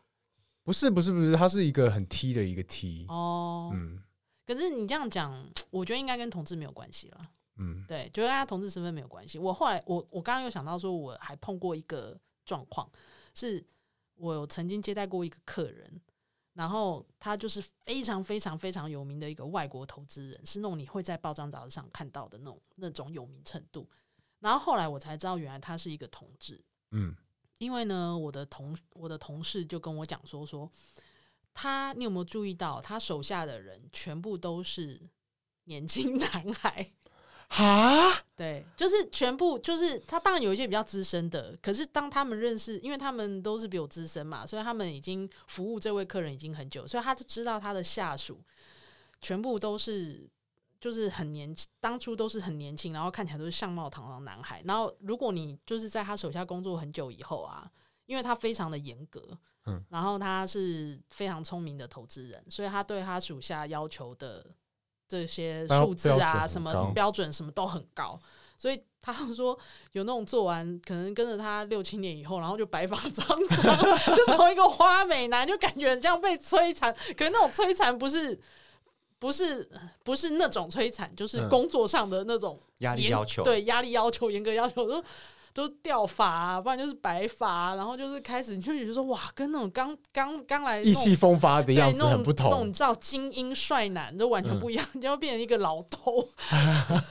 不是不是不是，她是一个很 T 的一个 T 哦，嗯，可是你这样讲，我觉得应该跟同志没有关系了，嗯，对，就跟他同志身份没有关系。我后来我我刚刚有想到说，我还碰过一个状况。是我有曾经接待过一个客人，然后他就是非常非常非常有名的一个外国投资人，是那种你会在报章杂志上看到的那种那种有名程度。然后后来我才知道，原来他是一个同志。嗯，因为呢，我的同我的同事就跟我讲说说，他你有没有注意到，他手下的人全部都是年轻男孩。哈，对，就是全部，就是他当然有一些比较资深的，可是当他们认识，因为他们都是比我资深嘛，所以他们已经服务这位客人已经很久，所以他就知道他的下属全部都是就是很年轻，当初都是很年轻，然后看起来都是相貌堂堂男孩。然后如果你就是在他手下工作很久以后啊，因为他非常的严格，嗯，然后他是非常聪明的投资人，所以他对他属下要求的。这些数字啊，什么标准什么都很高，所以他说有那种做完可能跟着他六七年以后，然后就白发苍苍，就从一个花美男就感觉这样被摧残，可是那种摧残不是不是不是那种摧残，就是工作上的那种压力要求，对压力要求严格要求都。都掉发啊，不然就是白发，然后就是开始你就觉得说哇，跟那种刚刚刚来意气风发的样子很不同，那种你知道精英帅男都完全不一样，就要变成一个老头。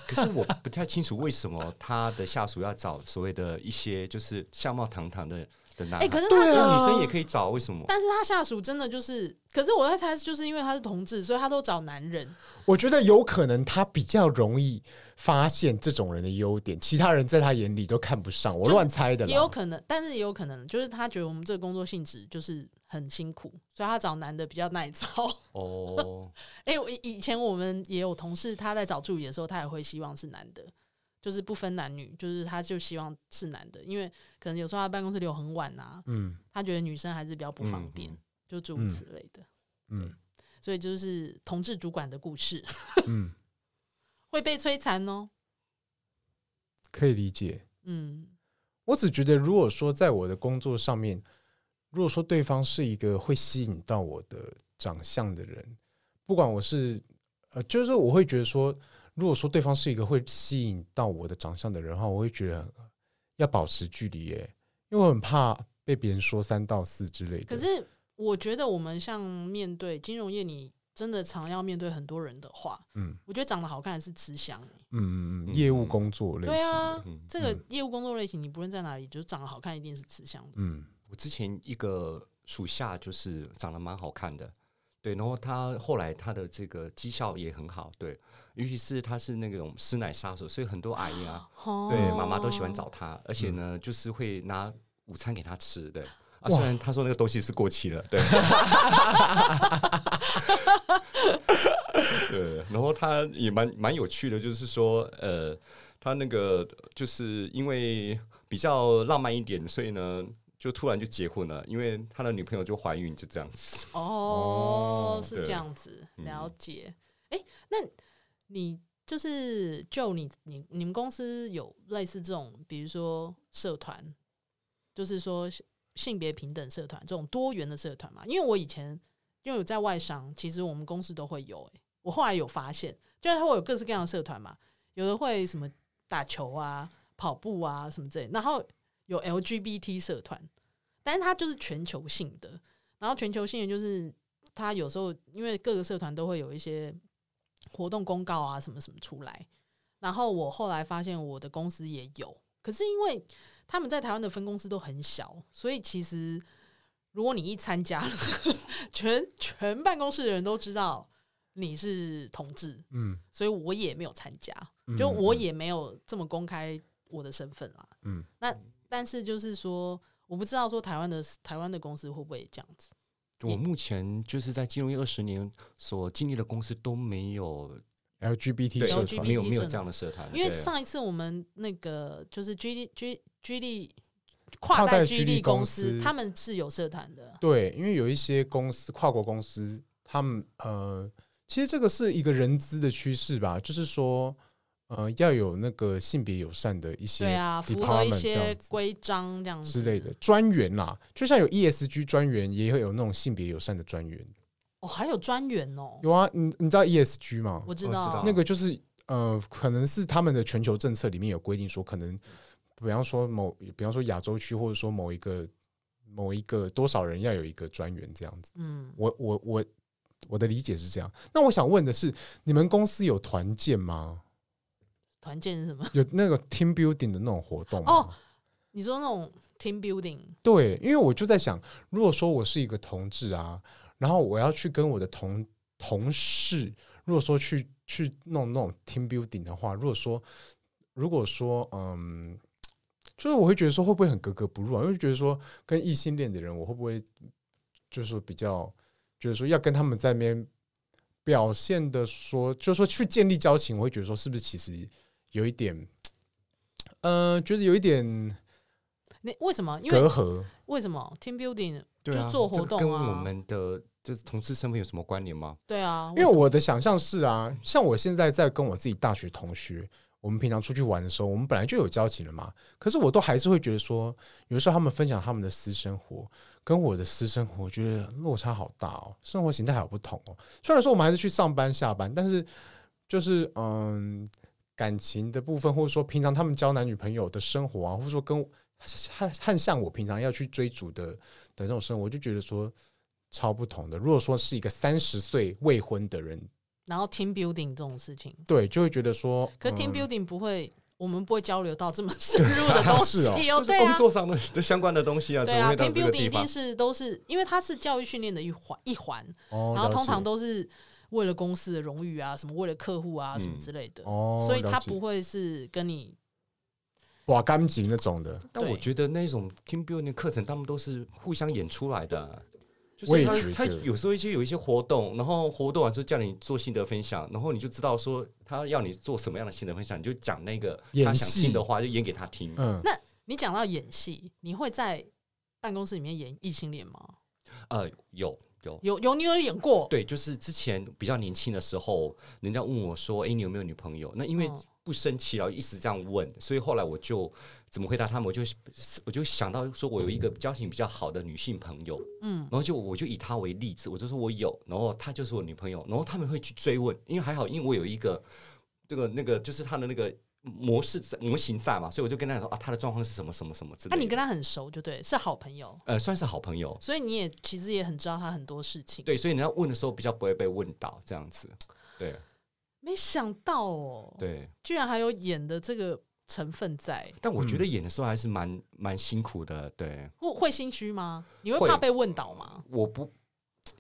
可是我不太清楚为什么他的下属要找所谓的一些就是相貌堂堂的的男。哎，可是他这个女生也可以找，为什么？但是他下属真的就是，可是我在猜，就是因为他是同志，所以他都找男人。我觉得有可能他比较容易。发现这种人的优点，其他人在他眼里都看不上。我乱猜的，也有可能，但是也有可能，就是他觉得我们这个工作性质就是很辛苦，所以他找男的比较耐操。哦，哎，以前我们也有同事，他在找助理的时候，他也会希望是男的，就是不分男女，就是他就希望是男的，因为可能有时候他办公室留很晚啊，嗯，他觉得女生还是比较不方便，嗯、就诸如此类的，嗯，所以就是同志主管的故事，嗯。会被摧残哦，可以理解。嗯，我只觉得，如果说在我的工作上面，如果说对方是一个会吸引到我的长相的人，不管我是呃，就是我会觉得说，如果说对方是一个会吸引到我的长相的人的话，我会觉得要保持距离耶，因为我很怕被别人说三道四之类的。可是我觉得我们像面对金融业，你。真的常要面对很多人的话，嗯，我觉得长得好看还是吃香。嗯嗯嗯，业务工作类型，对啊，这个业务工作类型，你不论在哪里，就是长得好看一定是吃香的。嗯，我之前一个属下就是长得蛮好看的，对，然后他后来他的这个绩效也很好，对，尤其是他是那种师奶杀手，所以很多阿姨啊，哦、对妈妈都喜欢找他，而且呢，就是会拿午餐给他吃，对。啊，虽然他说那个东西是过期了，对，对，然后他也蛮蛮有趣的，就是说，呃，他那个就是因为比较浪漫一点，所以呢，就突然就结婚了，因为他的女朋友就怀孕，就这样子。哦，是这样子，了解。哎、嗯，那你就是就你你你们公司有类似这种，比如说社团，就是说。性别平等社团这种多元的社团嘛，因为我以前因为有在外商，其实我们公司都会有、欸。我后来有发现，就是它会有各式各样的社团嘛，有的会什么打球啊、跑步啊什么之类，然后有 LGBT 社团，但是它就是全球性的。然后全球性的就是它有时候因为各个社团都会有一些活动公告啊什么什么出来，然后我后来发现我的公司也有，可是因为。他们在台湾的分公司都很小，所以其实如果你一参加了，全全办公室的人都知道你是同志，嗯，所以我也没有参加，就我也没有这么公开我的身份啦，嗯，那但是就是说，我不知道说台湾的台湾的公司会不会这样子。我目前就是在金融业二十年所经历的公司都没有。LGBT 社团没有没有这样的社团，因为上一次我们那个就是 G D G G D 跨代 G D 公司，他们是有社团的。对，因为有一些公司跨国公司，他们呃，其实这个是一个人资的趋势吧，就是说呃，要有那个性别友善的一些，对啊，符合一些规章这样子之类的专员啦，就像有 E S G 专员，也会有那种性别友善的专员。哦，还有专员哦，有啊，你你知道 ESG 吗？我知道，那个就是呃，可能是他们的全球政策里面有规定说，可能比方说某，比方说亚洲区，或者说某一个某一个多少人要有一个专员这样子。嗯，我我我我的理解是这样。那我想问的是，你们公司有团建吗？团建是什么？有那个 team building 的那种活动？哦，你说那种 team building？对，因为我就在想，如果说我是一个同志啊。然后我要去跟我的同同事，如果说去去弄那种 team building 的话，如果说如果说嗯，就是我会觉得说会不会很格格不入啊？因为觉得说跟异性恋的人，我会不会就是说比较就是说要跟他们在那边表现的说，就是说去建立交情，我会觉得说是不是其实有一点，呃，觉得有一点，那为什么？因为隔阂？为什么 team building？就做活动啊，跟我们的就是同事身份有什么关联吗？对啊，因为我的想象是啊，像我现在在跟我自己大学同学，我们平常出去玩的时候，我们本来就有交集了嘛。可是我都还是会觉得说，有时候他们分享他们的私生活，跟我的私生活，我觉得落差好大哦，生活形态好不同哦。虽然说我们还是去上班下班，但是就是嗯，感情的部分，或者说平常他们交男女朋友的生活啊，或者说跟。和和像我平常要去追逐的的这种生活，我就觉得说超不同的。如果说是一个三十岁未婚的人，然后 team building 这种事情，对，就会觉得说，可 team building 不会，嗯、我们不会交流到这么深入的东西，对啊，是工作上的的相关的东西啊。对啊，team building 一定是都是，因为它是教育训练的一环一环，哦、然后通常都是为了公司的荣誉啊，什么为了客户啊，什么之类的，哦、所以他不会是跟你。哇，干净那种的，但我觉得那种 team building 课程，他们都是互相演出来的、就是他，他有时候一些有一些活动，然后活动完之后叫你做心得分享，然后你就知道说他要你做什么样的心得分享，你就讲那个他想听的话，就演给他听。嗯，那你讲到演戏，你会在办公室里面演异性恋吗？呃，有有有有，你有演过？对，就是之前比较年轻的时候，人家问我说：“哎、欸，你有没有女朋友？”那因为。不生气，然后一直这样问，所以后来我就怎么回答他们？我就我就想到说，我有一个交情比较好的女性朋友，嗯，然后就我就以她为例子，我就说我有，然后她就是我女朋友，然后他们会去追问，因为还好，因为我有一个这个那个就是他的那个模式在模型在嘛，所以我就跟他说啊，他的状况是什么什么什么之类的。那、啊、你跟他很熟就对，是好朋友，呃，算是好朋友，所以你也其实也很知道他很多事情。对，所以你要问的时候比较不会被问到这样子。对，没想到哦，对，居然还有演的这个成分在。但我觉得演的时候还是蛮蛮辛苦的，对。会会心虚吗？你会怕被问倒吗？我不。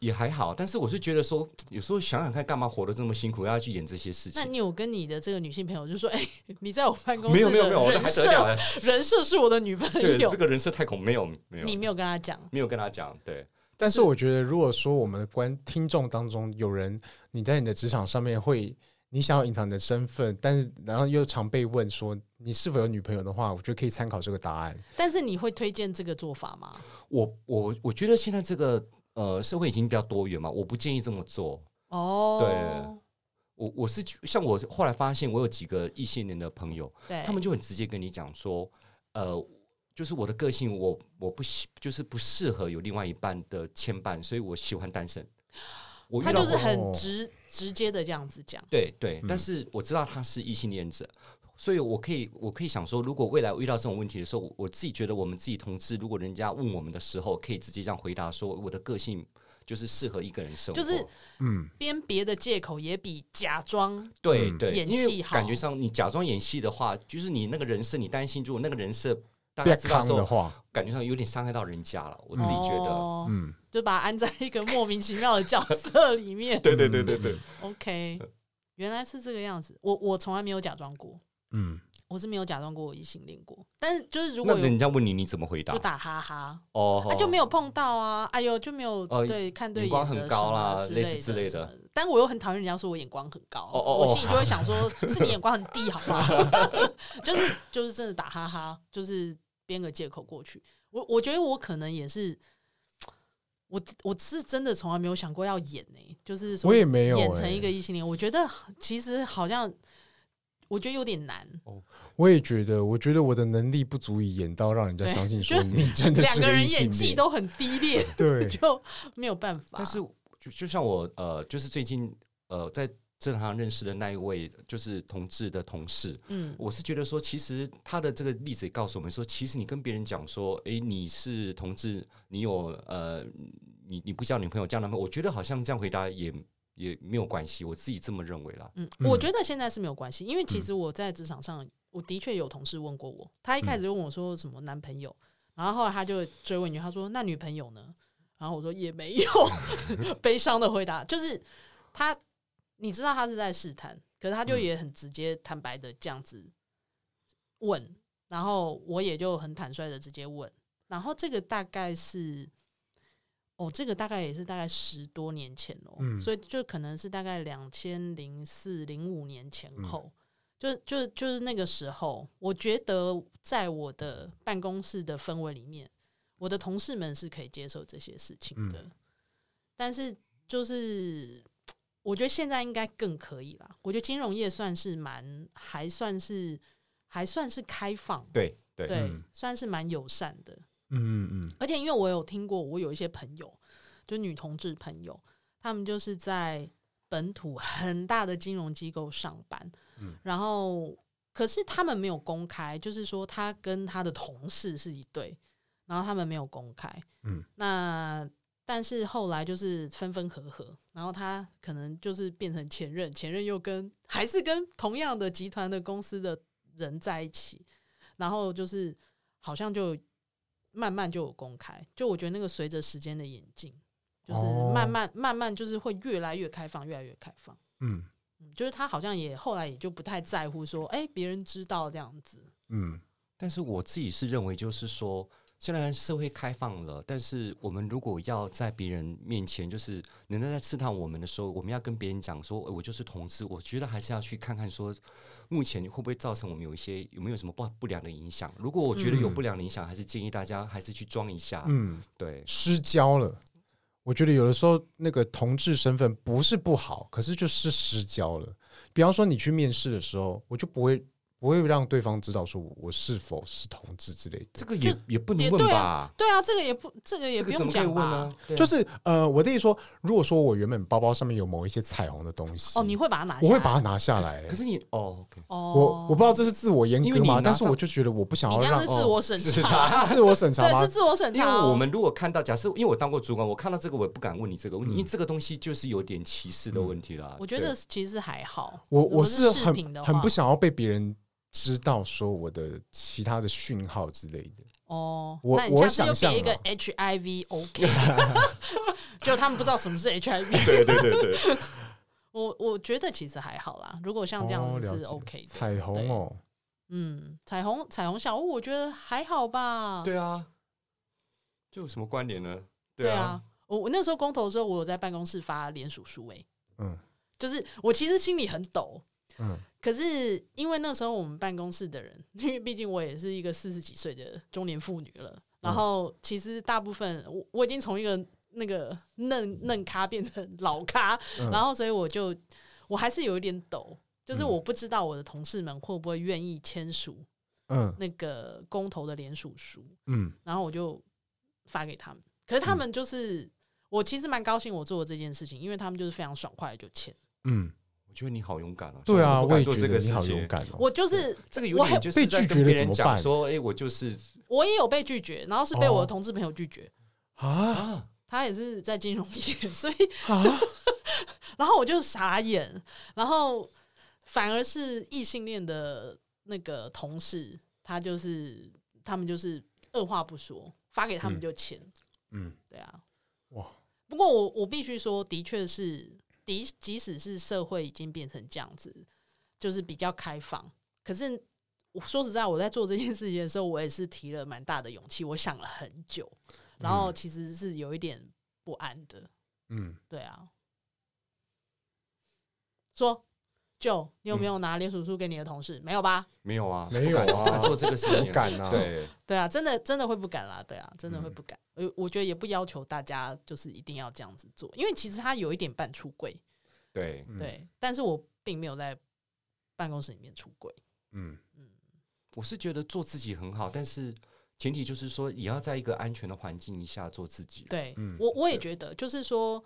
也还好，但是我是觉得说，有时候想想看，干嘛活得这么辛苦，要去演这些事情？那你有跟你的这个女性朋友就说，哎、欸，你在我办公室没有没有没有，人设人设是我的女朋友，对，这个人设太恐，没有没有，你没有跟他讲，没有跟他讲，对。但是我觉得，如果说我们的观听众当中有人，你在你的职场上面会，你想要隐藏你的身份，但是然后又常被问说你是否有女朋友的话，我觉得可以参考这个答案。但是你会推荐这个做法吗？我我我觉得现在这个。呃，社会已经比较多元嘛，我不建议这么做。哦，对，我我是像我后来发现，我有几个异性恋的朋友，对他们就很直接跟你讲说，呃，就是我的个性我，我我不喜，就是不适合有另外一半的牵绊，所以我喜欢单身。我他就是很直直接的这样子讲，对对，但是我知道他是异性恋者。所以，我可以，我可以想说，如果未来遇到这种问题的时候，我自己觉得，我们自己同志，如果人家问我们的时候，可以直接这样回答说，我的个性就是适合一个人生活。就是，嗯，编别的借口也比假装对对演戏好。感觉上，你假装演戏的话，就是你那个人设，你担心，如果那个人设大家知道的话，感觉上有点伤害到人家了。我自己觉得，嗯，就把他安在一个莫名其妙的角色里面。对对对对对。OK，原来是这个样子。我我从来没有假装过。嗯，我是没有假装过我异性恋过，但是就是如果有人家问你，你怎么回答？就打哈哈哦，就没有碰到啊，哎呦就没有、哦、对看对眼光很高啦，类似之类的。的但我又很讨厌人家说我眼光很高，哦哦我心里就会想说，是你眼光很低好吗？就是就是真的打哈哈，就是编个借口过去。我我觉得我可能也是，我我是真的从来没有想过要演呢、欸，就是说我也没有演成一个异性恋。我觉得其实好像。我觉得有点难。哦，我也觉得，我觉得我的能力不足以演到让人家相信说你真的是两个人演技都很低劣，对，就没有办法。但是就就像我呃，就是最近呃，在职场上认识的那一位就是同志的同事，嗯，我是觉得说，其实他的这个例子也告诉我们说，其实你跟别人讲说，哎，你是同志，你有呃，你你不交女朋友交男朋友，我觉得好像这样回答也。也没有关系，我自己这么认为啦。嗯，我觉得现在是没有关系，因为其实我在职场上，我的确有同事问过我，他一开始就问我说什么男朋友，然后后来他就追问一句，他说那女朋友呢？然后我说也没有，悲伤的回答就是他，你知道他是在试探，可是他就也很直接坦白的这样子问，然后我也就很坦率的直接问，然后这个大概是。哦，这个大概也是大概十多年前哦，嗯、所以就可能是大概两千零四零五年前后，嗯、就就就是那个时候，我觉得在我的办公室的氛围里面，我的同事们是可以接受这些事情的，嗯、但是就是我觉得现在应该更可以啦。我觉得金融业算是蛮还算是还算是开放，对对算是蛮友善的。嗯嗯嗯，而且因为我有听过，我有一些朋友，就女同志朋友，他们就是在本土很大的金融机构上班，嗯，然后可是他们没有公开，就是说他跟他的同事是一对，然后他们没有公开，嗯，那但是后来就是分分合合，然后他可能就是变成前任，前任又跟还是跟同样的集团的公司的人在一起，然后就是好像就。慢慢就有公开，就我觉得那个随着时间的演进，就是慢慢慢慢就是会越来越开放，越来越开放。嗯，就是他好像也后来也就不太在乎说，哎，别人知道这样子。嗯，但是我自己是认为，就是说。虽然社会开放了，但是我们如果要在别人面前，就是人家在试探我们的时候，我们要跟别人讲说，我就是同志。我觉得还是要去看看说，目前会不会造成我们有一些有没有什么不不良的影响？如果我觉得有不良的影响，嗯、还是建议大家还是去装一下。嗯，对，失焦了。我觉得有的时候那个同志身份不是不好，可是就是失焦了。比方说你去面试的时候，我就不会。不会让对方知道说我是否是同志之类的。这个也也不能问吧？对啊，这个也不，这个也不用讲吧？呢？就是呃，我的意思说，如果说我原本包包上面有某一些彩虹的东西，哦，你会把它拿？我会把它拿下来。可是你哦，我我不知道这是自我严格吗？但是我就觉得我不想要让是自我审查，自我审查对，是自我审查。因为我们如果看到，假设因为我当过主管，我看到这个我也不敢问你这个问题，因为这个东西就是有点歧视的问题了。我觉得其实还好，我我是很很不想要被别人。知道说我的其他的讯号之类的。哦，我那你下次就给一个 HIV OK，就他们不知道什么是 HIV。对对对对，我我觉得其实还好啦。如果像这样子是 OK 的，彩虹哦，嗯，彩虹彩虹小屋，我觉得还好吧。对啊，这有什么关联呢？对啊，我我那时候公投的时候，我有在办公室发联署书，哎，嗯，就是我其实心里很抖。嗯，可是因为那时候我们办公室的人，因为毕竟我也是一个四十几岁的中年妇女了，然后其实大部分我我已经从一个那个嫩嫩咖变成老咖，嗯、然后所以我就我还是有一点抖，就是我不知道我的同事们会不会愿意签署嗯。那个公投的联署书，嗯，然后我就发给他们，可是他们就是、嗯、我其实蛮高兴我做了这件事情，因为他们就是非常爽快的就签，嗯。我觉得你好勇敢啊！对啊，我也觉得你好勇敢哦。我就是这个有点就是被拒绝了怎么办？说哎，我就是我也有被拒绝，然后是被我的同事朋友拒绝啊。他也是在金融业，所以啊，然后我就傻眼，然后反而是异性恋的那个同事，他就是他们就是二话不说发给他们就签，嗯，对啊，哇！不过我我必须说，的确是。即即使是社会已经变成这样子，就是比较开放，可是我说实在，我在做这件事情的时候，我也是提了蛮大的勇气，我想了很久，然后其实是有一点不安的。嗯，对啊。说，就你有没有拿联署书给你的同事？嗯、没有吧？没有啊，没有啊，做这个事情不敢啊。对对啊，真的真的会不敢啦。对啊，真的会不敢。呃，我觉得也不要求大家就是一定要这样子做，因为其实他有一点半出柜。对对，但是我并没有在办公室里面出柜。嗯嗯，我是觉得做自己很好，但是前提就是说也要在一个安全的环境下做自己。对，嗯，我我也觉得，就是说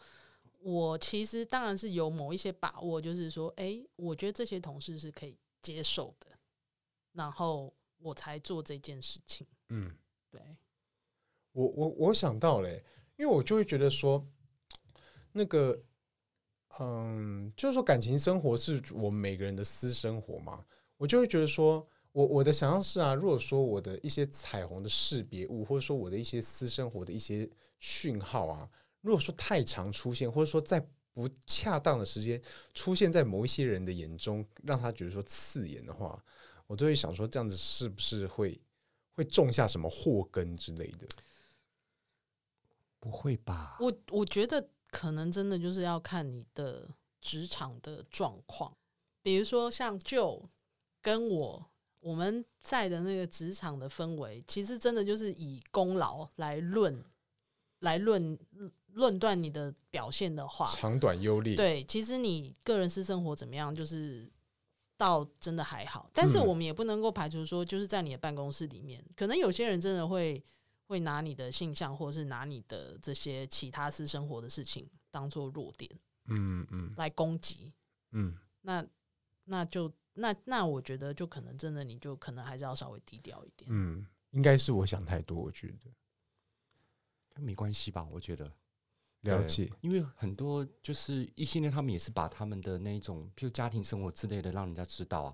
我其实当然是有某一些把握，就是说，哎，我觉得这些同事是可以接受的，然后我才做这件事情。嗯，对。我我我想到嘞，因为我就会觉得说那个。嗯，就是说感情生活是我们每个人的私生活嘛，我就会觉得说，我我的想象是啊，如果说我的一些彩虹的识别物，或者说我的一些私生活的一些讯号啊，如果说太常出现，或者说在不恰当的时间出现在某一些人的眼中，让他觉得说刺眼的话，我都会想说，这样子是不是会会种下什么祸根之类的？不会吧？我我觉得。可能真的就是要看你的职场的状况，比如说像就跟我我们在的那个职场的氛围，其实真的就是以功劳来论来论论断你的表现的话，长短优劣。对，其实你个人私生活怎么样，就是倒真的还好。但是我们也不能够排除说，就是在你的办公室里面，可能有些人真的会。会拿你的性向，或者是拿你的这些其他私生活的事情当做弱点，嗯嗯，来攻击，嗯，那那就那那我觉得就可能真的你就可能还是要稍微低调一点，嗯，应该是我想太多，我觉得没关系吧，我觉得了解，因为很多就是异性恋，他们也是把他们的那种，譬如家庭生活之类的，让人家知道啊。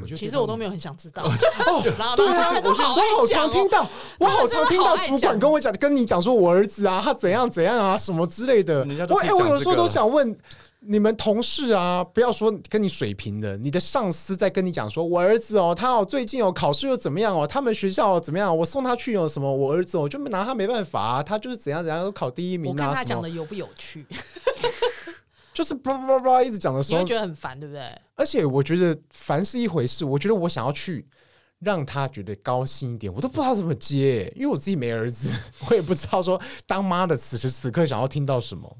我觉得其实我都没有很想知道。哦，对啊，我好常听到，我好常听到主管跟我讲，跟你讲说，我儿子啊，他怎样怎样啊，什么之类的。我哎，我有时候都想问你们同事啊，不要说跟你水平的，你的上司在跟你讲说，我儿子哦，他哦最近哦考试又怎么样哦，他们学校怎么样，我送他去有什么，我儿子我就拿他没办法啊，他就是怎样怎样都考第一名啊。我看他讲的有不有趣？就是叭叭叭一直讲的时候，你会觉得很烦，对不对？而且我觉得烦是一回事，我觉得我想要去让他觉得高兴一点，我都不知道怎么接，因为我自己没儿子，我也不知道说当妈的此时此刻想要听到什么。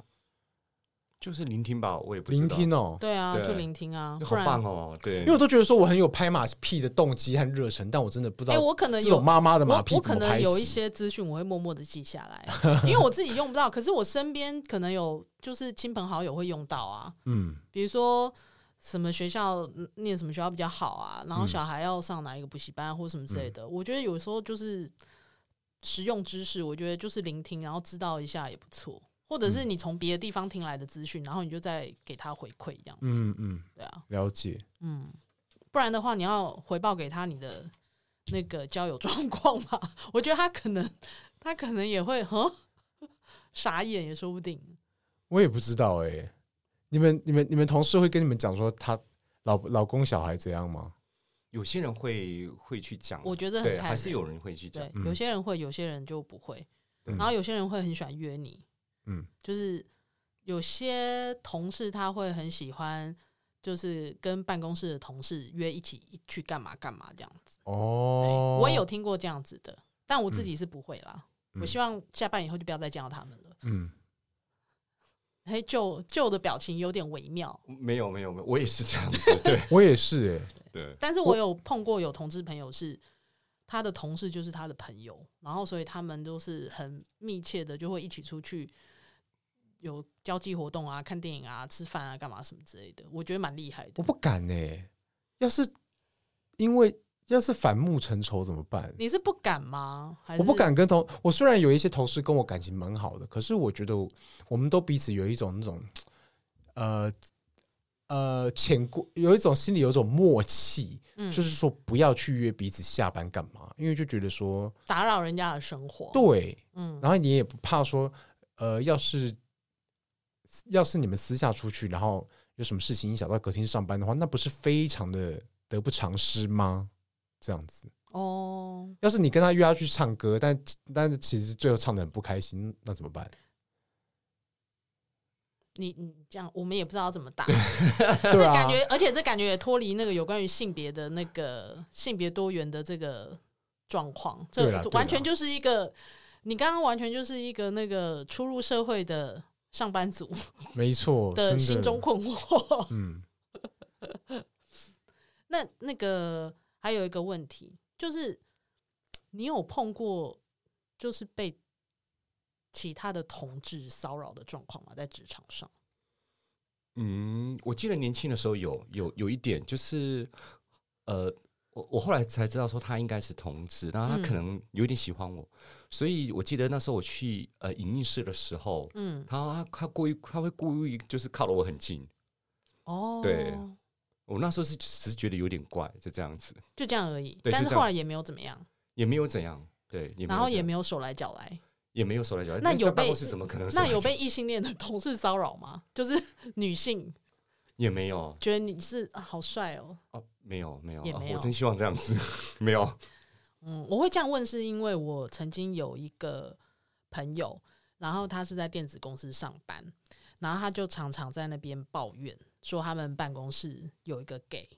就是聆听吧，我也不知道。聆听哦，对啊，对。就聆听啊，好不然棒哦，对，因为我都觉得说我很有拍马屁的动机和热忱，但我真的不知道。哎，我可能有妈妈的马我屁我可能怎么拍有一些资讯我会默默的记下来，因为我自己用不到，可是我身边可能有就是亲朋好友会用到啊，嗯。比如说什么学校嗯念什么学校比较好啊，然后小孩要上哪一个补习班或什么之类的，我觉得有时候就是实用知识，我觉得就是聆听，然后知道一下也不错。或者是你从别的地方听来的资讯，然后你就再给他回馈这样子，嗯嗯，对啊，了解。嗯，不然的话你要回报给他你的那个交友状况嘛，我觉得他可能他可能也会 哼？傻眼也说不定。我也不知道哎、你们你们你们同事会跟你们讲说他老老公小孩怎样吗？有些人会会去讲，我觉得很对，还是有人会去讲。有些人会，有些人就不会，嗯。然后有些人会很喜欢约你。嗯，就是有些同事他会很喜欢，就是跟办公室的同事约一起去干嘛干嘛这样子。哦，我也有听过这样子的，但我自己是不会啦。嗯我希望下班以后就不要再见到他们了。嗯，嘿，旧旧的表情有点微妙，没有没有没有，我也是这样子，对 我也是哎、对，但是我有碰过有同志朋友是。他的同事就是他的朋友，然后所以他们都是很密切的，就会一起出去有交际活动啊、看电影啊、吃饭啊、干嘛什么之类的。我觉得蛮厉害的。我不敢呢、要是因为要是反目成仇怎么办？你是不敢吗？我不敢跟同我虽然有一些同事跟我感情蛮好的，可是我觉得我们都彼此有一种那种呃呃潜过有一种心里有一种默契，嗯就是说不要去约彼此下班干嘛，因为就觉得说打扰人家的生活。，对，嗯，然后你也不怕说呃要是要是你们私下出去，然后有什么事情影响到隔天上班的话，那不是非常的得不偿失吗？这样子。哦，要是你跟他约他去唱歌，但但是其实最后唱的很不开心，那怎么办？你你这样，我们也不知道怎么打。对这啊，感觉，而且这感觉也脱离那个有关于性别的那个性别多元的这个状况。这完全就是一个，你刚刚完全就是一个那个初入社会的上班族 没错，的心中困惑。嗯 那那个还有一个问题，就是你有碰过就是被其他的同志骚扰的状况吗？在职场上？嗯，我记得年轻的时候有有有一点，就是呃，我我后来才知道说他应该是同志，然后他可能有点喜欢我，所以我记得那时候我去呃影印室的时候，嗯，他他他故意他会故意就是靠了我很近，哦，对我那时候是只是觉得有点怪，就这样子，就这样而已。但是后来也没有怎么样，也没有怎样，对，也然后也没有手来脚来。也没有手来脚来，那有被那有被异性恋的同事骚扰吗？就是女性也没有。觉得你是、啊、好帅哦。哦，没有没有，也没有。我真希望这样子，没有。嗯，我会这样问是因为我曾经有一个朋友，然后他是在电子公司上班，然后他就常常在那边抱怨说他们办公室有一个 gay，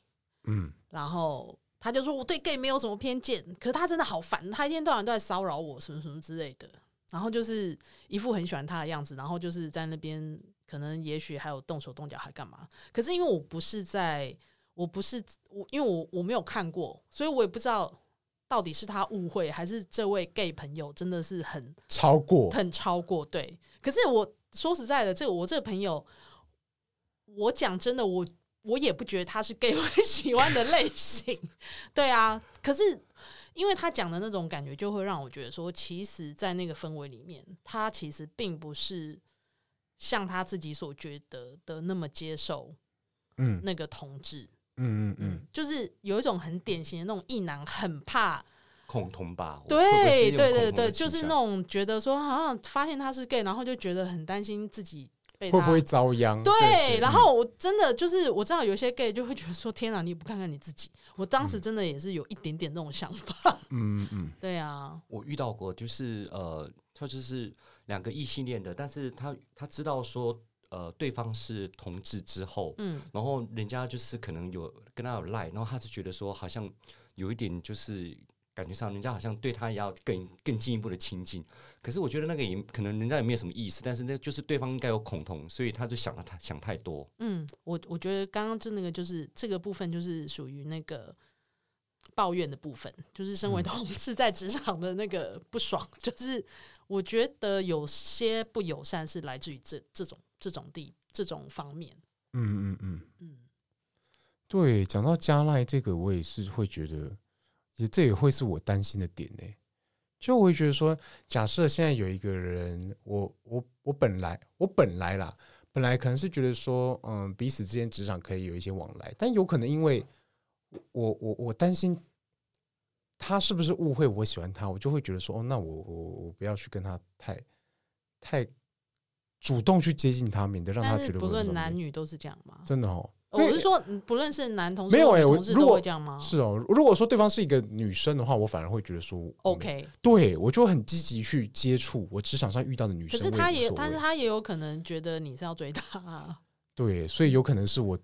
嗯，然后他就说我对 gay 没有什么偏见，可是他真的好烦，他一天到晚都在骚扰我什么什么之类的，然后就是一副很喜欢他的样子，然后就是在那边可能也许还有动手动脚还干嘛，可是因为我不是在，我不是我，因为我我没有看过，所以我也不知道到底是他误会还是这位 gay 朋友真的是很超过很超过对。可是我说实在的，这个我这个朋友，我讲真的，我我也不觉得他是 gay 会喜欢的类型，对啊。可是因为他讲的那种感觉，就会让我觉得说，其实，在那个氛围里面，他其实并不是像他自己所觉得的那么接受嗯那个同志。嗯嗯嗯嗯，，就是有一种很典型的那种异男，很怕。恐同吧？对对对对，就是那种觉得说，好像发现他是 gay，然后就觉得很担心自己被会不会遭殃？对，对然后我真的就是我知道有些 gay 就会觉得说，天哪，你也不看看你自己。我当时真的也是有一点点这种想法。嗯嗯对啊，我遇到过，就是呃，他就是两个异性恋的，但是他他知道说呃对方是同志之后，嗯然后人家就是可能有跟他有赖，然后他就觉得说好像有一点就是感觉上人家好像对他也要更更进一步的亲近。可是我觉得那个也可能人家也没有什么意思，但是那就是对方应该有恐同，所以他就想了他想太多。嗯，我我觉得刚刚就那个就是这个部分就是属于那个抱怨的部分，就是身为同事在职场的那个不爽，嗯、就是我觉得有些不友善是来自于这这种这种地这种方面。嗯嗯嗯嗯，对，讲到加赖这个，我也是会觉得，也这也会是我担心的点呢。就我会觉得说，假设现在有一个人，我我我本来我本来啦，本来可能是觉得说，嗯，彼此之间职场可以有一些往来，但有可能因为我我我担心他是不是误会我喜欢他，我就会觉得说，哦，那我我我不要去跟他太太。主动去接近他，免得让他觉得不论男女都是这样吗？真的哦，我是说，不论是男同事没有哎，同事都会这样吗？是哦，如果说对方是一个女生的话，我反而会觉得说，OK，对我就很积极去接触我职场上遇到的女生。可是他也，但是他也有可能觉得你是要追他啊。对，所以有可能是我，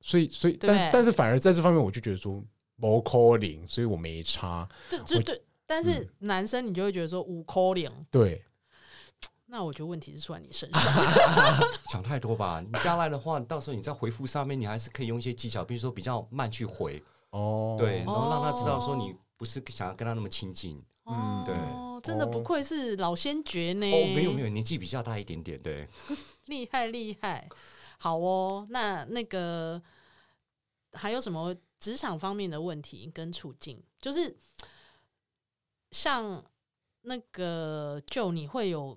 所以所以，但是但是反而在这方面，我就觉得说无可能，所以我没差。对，就对，但是男生你就会觉得说无可能，对。那我觉得问题是出在你身上，想太多吧？你将来的话，到时候你在回复上面，你还是可以用一些技巧，比如说比较慢去回哦，对，然后让他知道说你不是想要跟他那么亲近，嗯，对，真的不愧是老先觉呢。哦，没有没有，年纪比较大一点点，对，厉害厉害，好哦。那那个还有什么职场方面的问题跟处境？就是像那个，就你会有。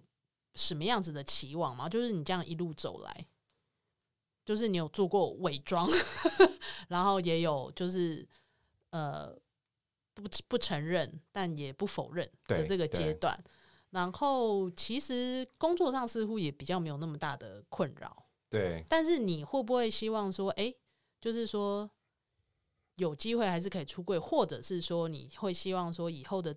什么样子的期望吗？就是你这样一路走来，就是你有做过伪装，然后也有就是呃不不承认，但也不否认的这个阶段。然后其实工作上似乎也比较没有那么大的困扰。对。但是你会不会希望说，哎，就是说有机会还是可以出柜，或者是说你会希望说以后的。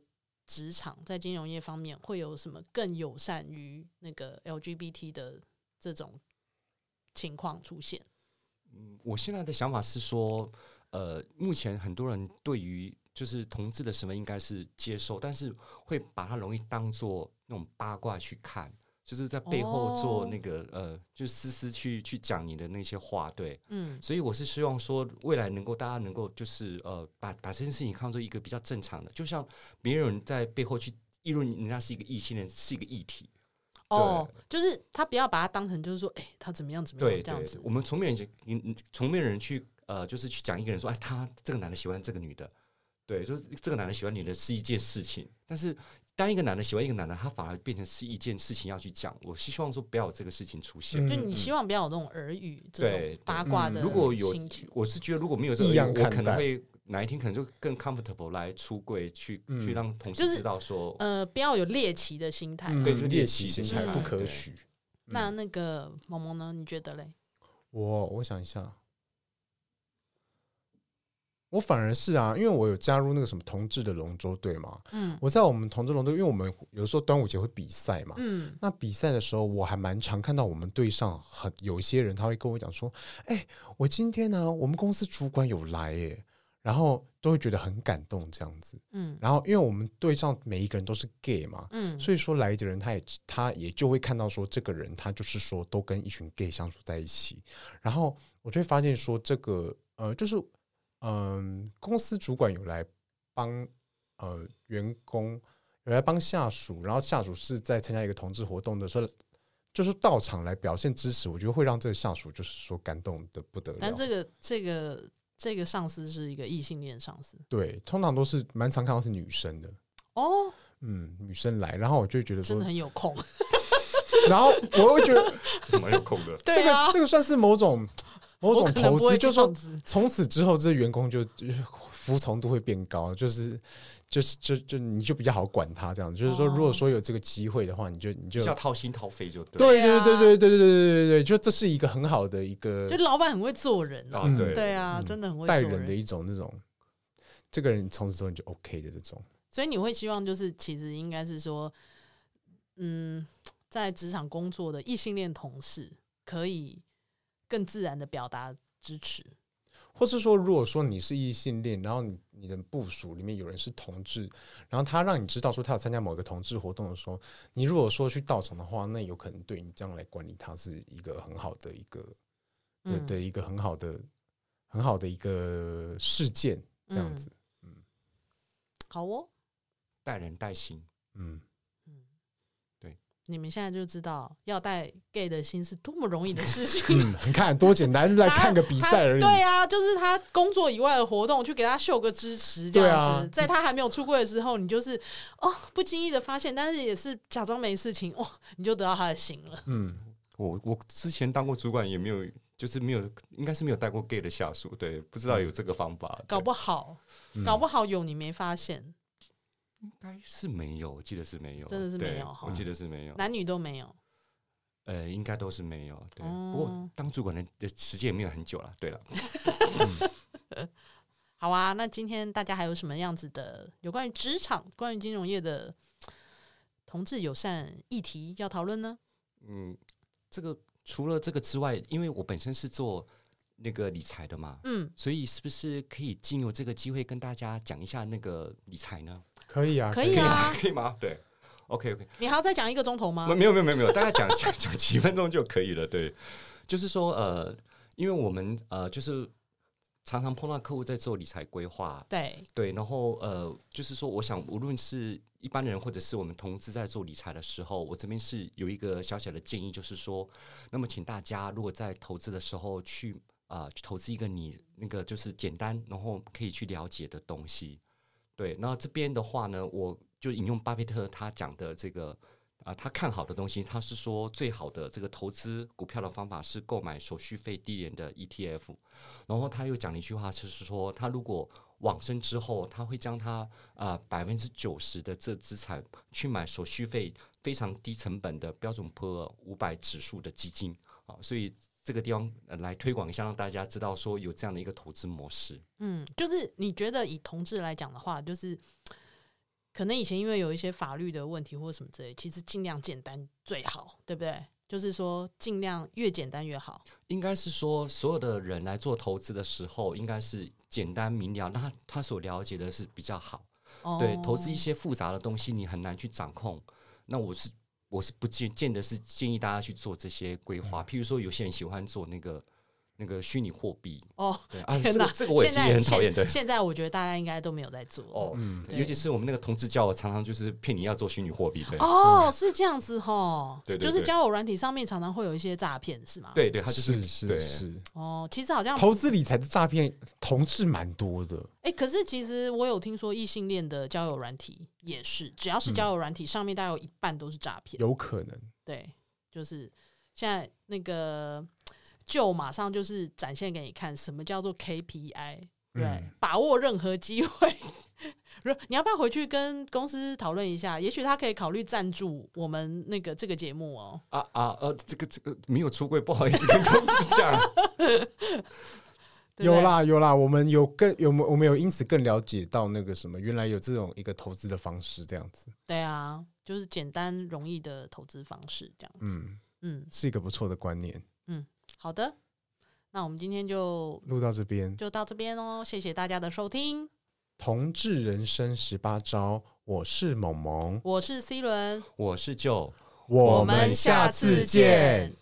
职场在金融业方面会有什么更友善于那个 LGBT 的这种情况出现？嗯，我现在的想法是说，呃，目前很多人对于就是同志的身份应该是接受，但是会把它容易当做那种八卦去看。就是在背后做那个、oh. 呃，就私私去去讲你的那些话，对，嗯，所以我是希望说未来能够大家能够就是呃，把把这件事情看作一个比较正常的，就像别人在背后去议论人家是一个异性恋，是一个议题，哦，oh, 就是他不要把它当成就是说，哎、欸，他怎么样怎么样这样子。我们从没人，你从没有人去呃，就是去讲一个人说，哎，他这个男的喜欢这个女的，对，就是这个男的喜欢女的是一件事情，但是。当一个男的喜欢一个男的，他反而变成是一件事情要去讲。我是希望说不要有这个事情出现，就你希望不要有这种耳语、这种八卦的。如果有，我是觉得如果没有这个，我可能会哪一天可能就更 comfortable 来出柜，去去让同事知道说，呃，不要有猎奇的心态，对，就猎奇心态不可取。那那个萌萌呢？你觉得嘞？我我想一下。我反而是啊，因为我有加入那个什么同志的龙舟队嘛。嗯，我在我们同志龙舟，因为我们有时候端午节会比赛嘛。嗯，那比赛的时候，我还蛮常看到我们队上很有一些人，他会跟我讲说：“哎、欸，我今天呢，我们公司主管有来耶。”然后都会觉得很感动这样子。嗯，然后因为我们队上每一个人都是 gay 嘛，嗯，所以说来的人他也他也就会看到说这个人他就是说都跟一群 gay 相处在一起，然后我就会发现说这个呃就是。嗯，公司主管有来帮呃员工，有来帮下属，然后下属是在参加一个同志活动的时候，就是到场来表现支持，我觉得会让这个下属就是说感动的不得了。但这个这个这个上司是一个异性恋上司，对，通常都是蛮常看到是女生的哦，嗯，女生来，然后我就觉得真的很有空，然后我会觉得 蛮有空的，啊、这个这个算是某种。某种投资，就是说从此之后，这员工就服从度会变高，就是就是就就你就比较好管他这样子。就是说，如果说有这个机会的话，你就你就要掏心掏肺就对。对对对对对对对对对，就这是一个很好的一个，就老板很会做人啊，对对啊，真的很会带人的一种那种，这个人从此之后你就 OK 的这种。所以你会希望就是其实应该是说，嗯，在职场工作的异性恋同事可以。更自然的表达支持，或是说，如果说你是异性恋，然后你你的部署里面有人是同志，然后他让你知道说他要参加某一个同志活动的时候，你如果说去到场的话，那有可能对你将来管理他是一个很好的一个的、嗯、的一个很好的很好的一个事件，这样子。嗯，嗯好哦，带人带心，嗯。你们现在就知道要带 gay 的心是多么容易的事情。嗯，你看多简单，来 看个比赛而已。对啊，就是他工作以外的活动，去给他秀个支持这样子。啊、在他还没有出柜的时候，你就是哦不经意的发现，但是也是假装没事情，哇，你就得到他的心了。嗯，我我之前当过主管，也没有，就是没有，应该是没有带过 gay 的下属，对，不知道有这个方法。搞不好，搞不好有你没发现。应该是没有，我记得是没有，真的是没有，我记得是没有，男女都没有，呃，应该都是没有。对，不过当主管的的时间也没有很久了。对了，好啊，那今天大家还有什么样子的有关于职场、关于金融业的同志友善议题要讨论呢？嗯，这个除了这个之外，因为我本身是做那个理财的嘛，嗯，所以是不是可以进入这个机会跟大家讲一下那个理财呢？可以啊，可以啊，可以吗？对，OK OK。你还要再讲一个钟头吗？没有没有没有没有，大概讲讲讲几分钟就可以了。对，就是说呃，因为我们呃，就是常常碰到客户在做理财规划，对对，然后呃，就是说，我想无论是一般人或者是我们同志在做理财的时候，我这边是有一个小小的建议，就是说，那么请大家如果在投资的时候去啊、呃，去投资一个你那个就是简单然后可以去了解的东西。对，那这边的话呢，我就引用巴菲特他讲的这个啊、他看好的东西，他是说最好的这个投资股票的方法是购买手续费低廉的 ETF。然后他又讲了一句话，就是说他如果往生之后，他会将他啊百分之九十的这资产去买手续费非常低成本的标准普尔五百指数的基金啊，所以。这个地方来推广一下，让大家知道说有这样的一个投资模式。嗯，就是你觉得以同志来讲的话，就是可能以前因为有一些法律的问题或者什么之类，其实尽量简单最好，对不对？就是说尽量越简单越好。应该是说所有的人来做投资的时候，应该是简单明了，那他他所了解的是比较好。哦，对，投资一些复杂的东西，你很难去掌控。那我是。我是不见见得是建议大家去做这些规划，譬如说有些人喜欢做那个。那个虚拟货币哦，对啊，这个这个我也很讨厌。对，现在我觉得大家应该都没有在做哦，尤其是我们那个同志交友，常常就是骗你要做虚拟货币。对哦，是这样子哈，对，就是交友软体上面常常会有一些诈骗，是吗？对对，他就是是是哦，其实好像投资理财的诈骗同志蛮多的。哎，可是其实我有听说异性恋的交友软体也是，只要是交友软体上面，大概有一半都是诈骗，有可能。对，就是现在那个。就马上就是展现给你看，什么叫做 KPI？对，嗯、把握任何机会。你要不要回去跟公司讨论一下？也许他可以考虑赞助我们那个这个节目哦。啊啊呃，这个这个没有出柜，不好意思跟公司讲。有啦有啦，我们有更有我们有因此更了解到那个什么，原来有这种一个投资的方式，这样子。对啊，就是简单容易的投资方式，这样子。嗯嗯，是一个不错的观念。嗯。好的，那我们今天就录到这边，就到这边哦。谢谢大家的收听，《同志人生十八招》，我是萌萌，我是 C 轮，我是 Joe，我们下次见。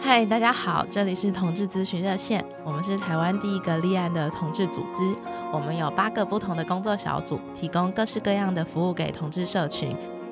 嗨，大家好，这里是同志咨询热线，我们是台湾第一个立案的同志组织，我们有八个不同的工作小组，提供各式各样的服务给同志社群。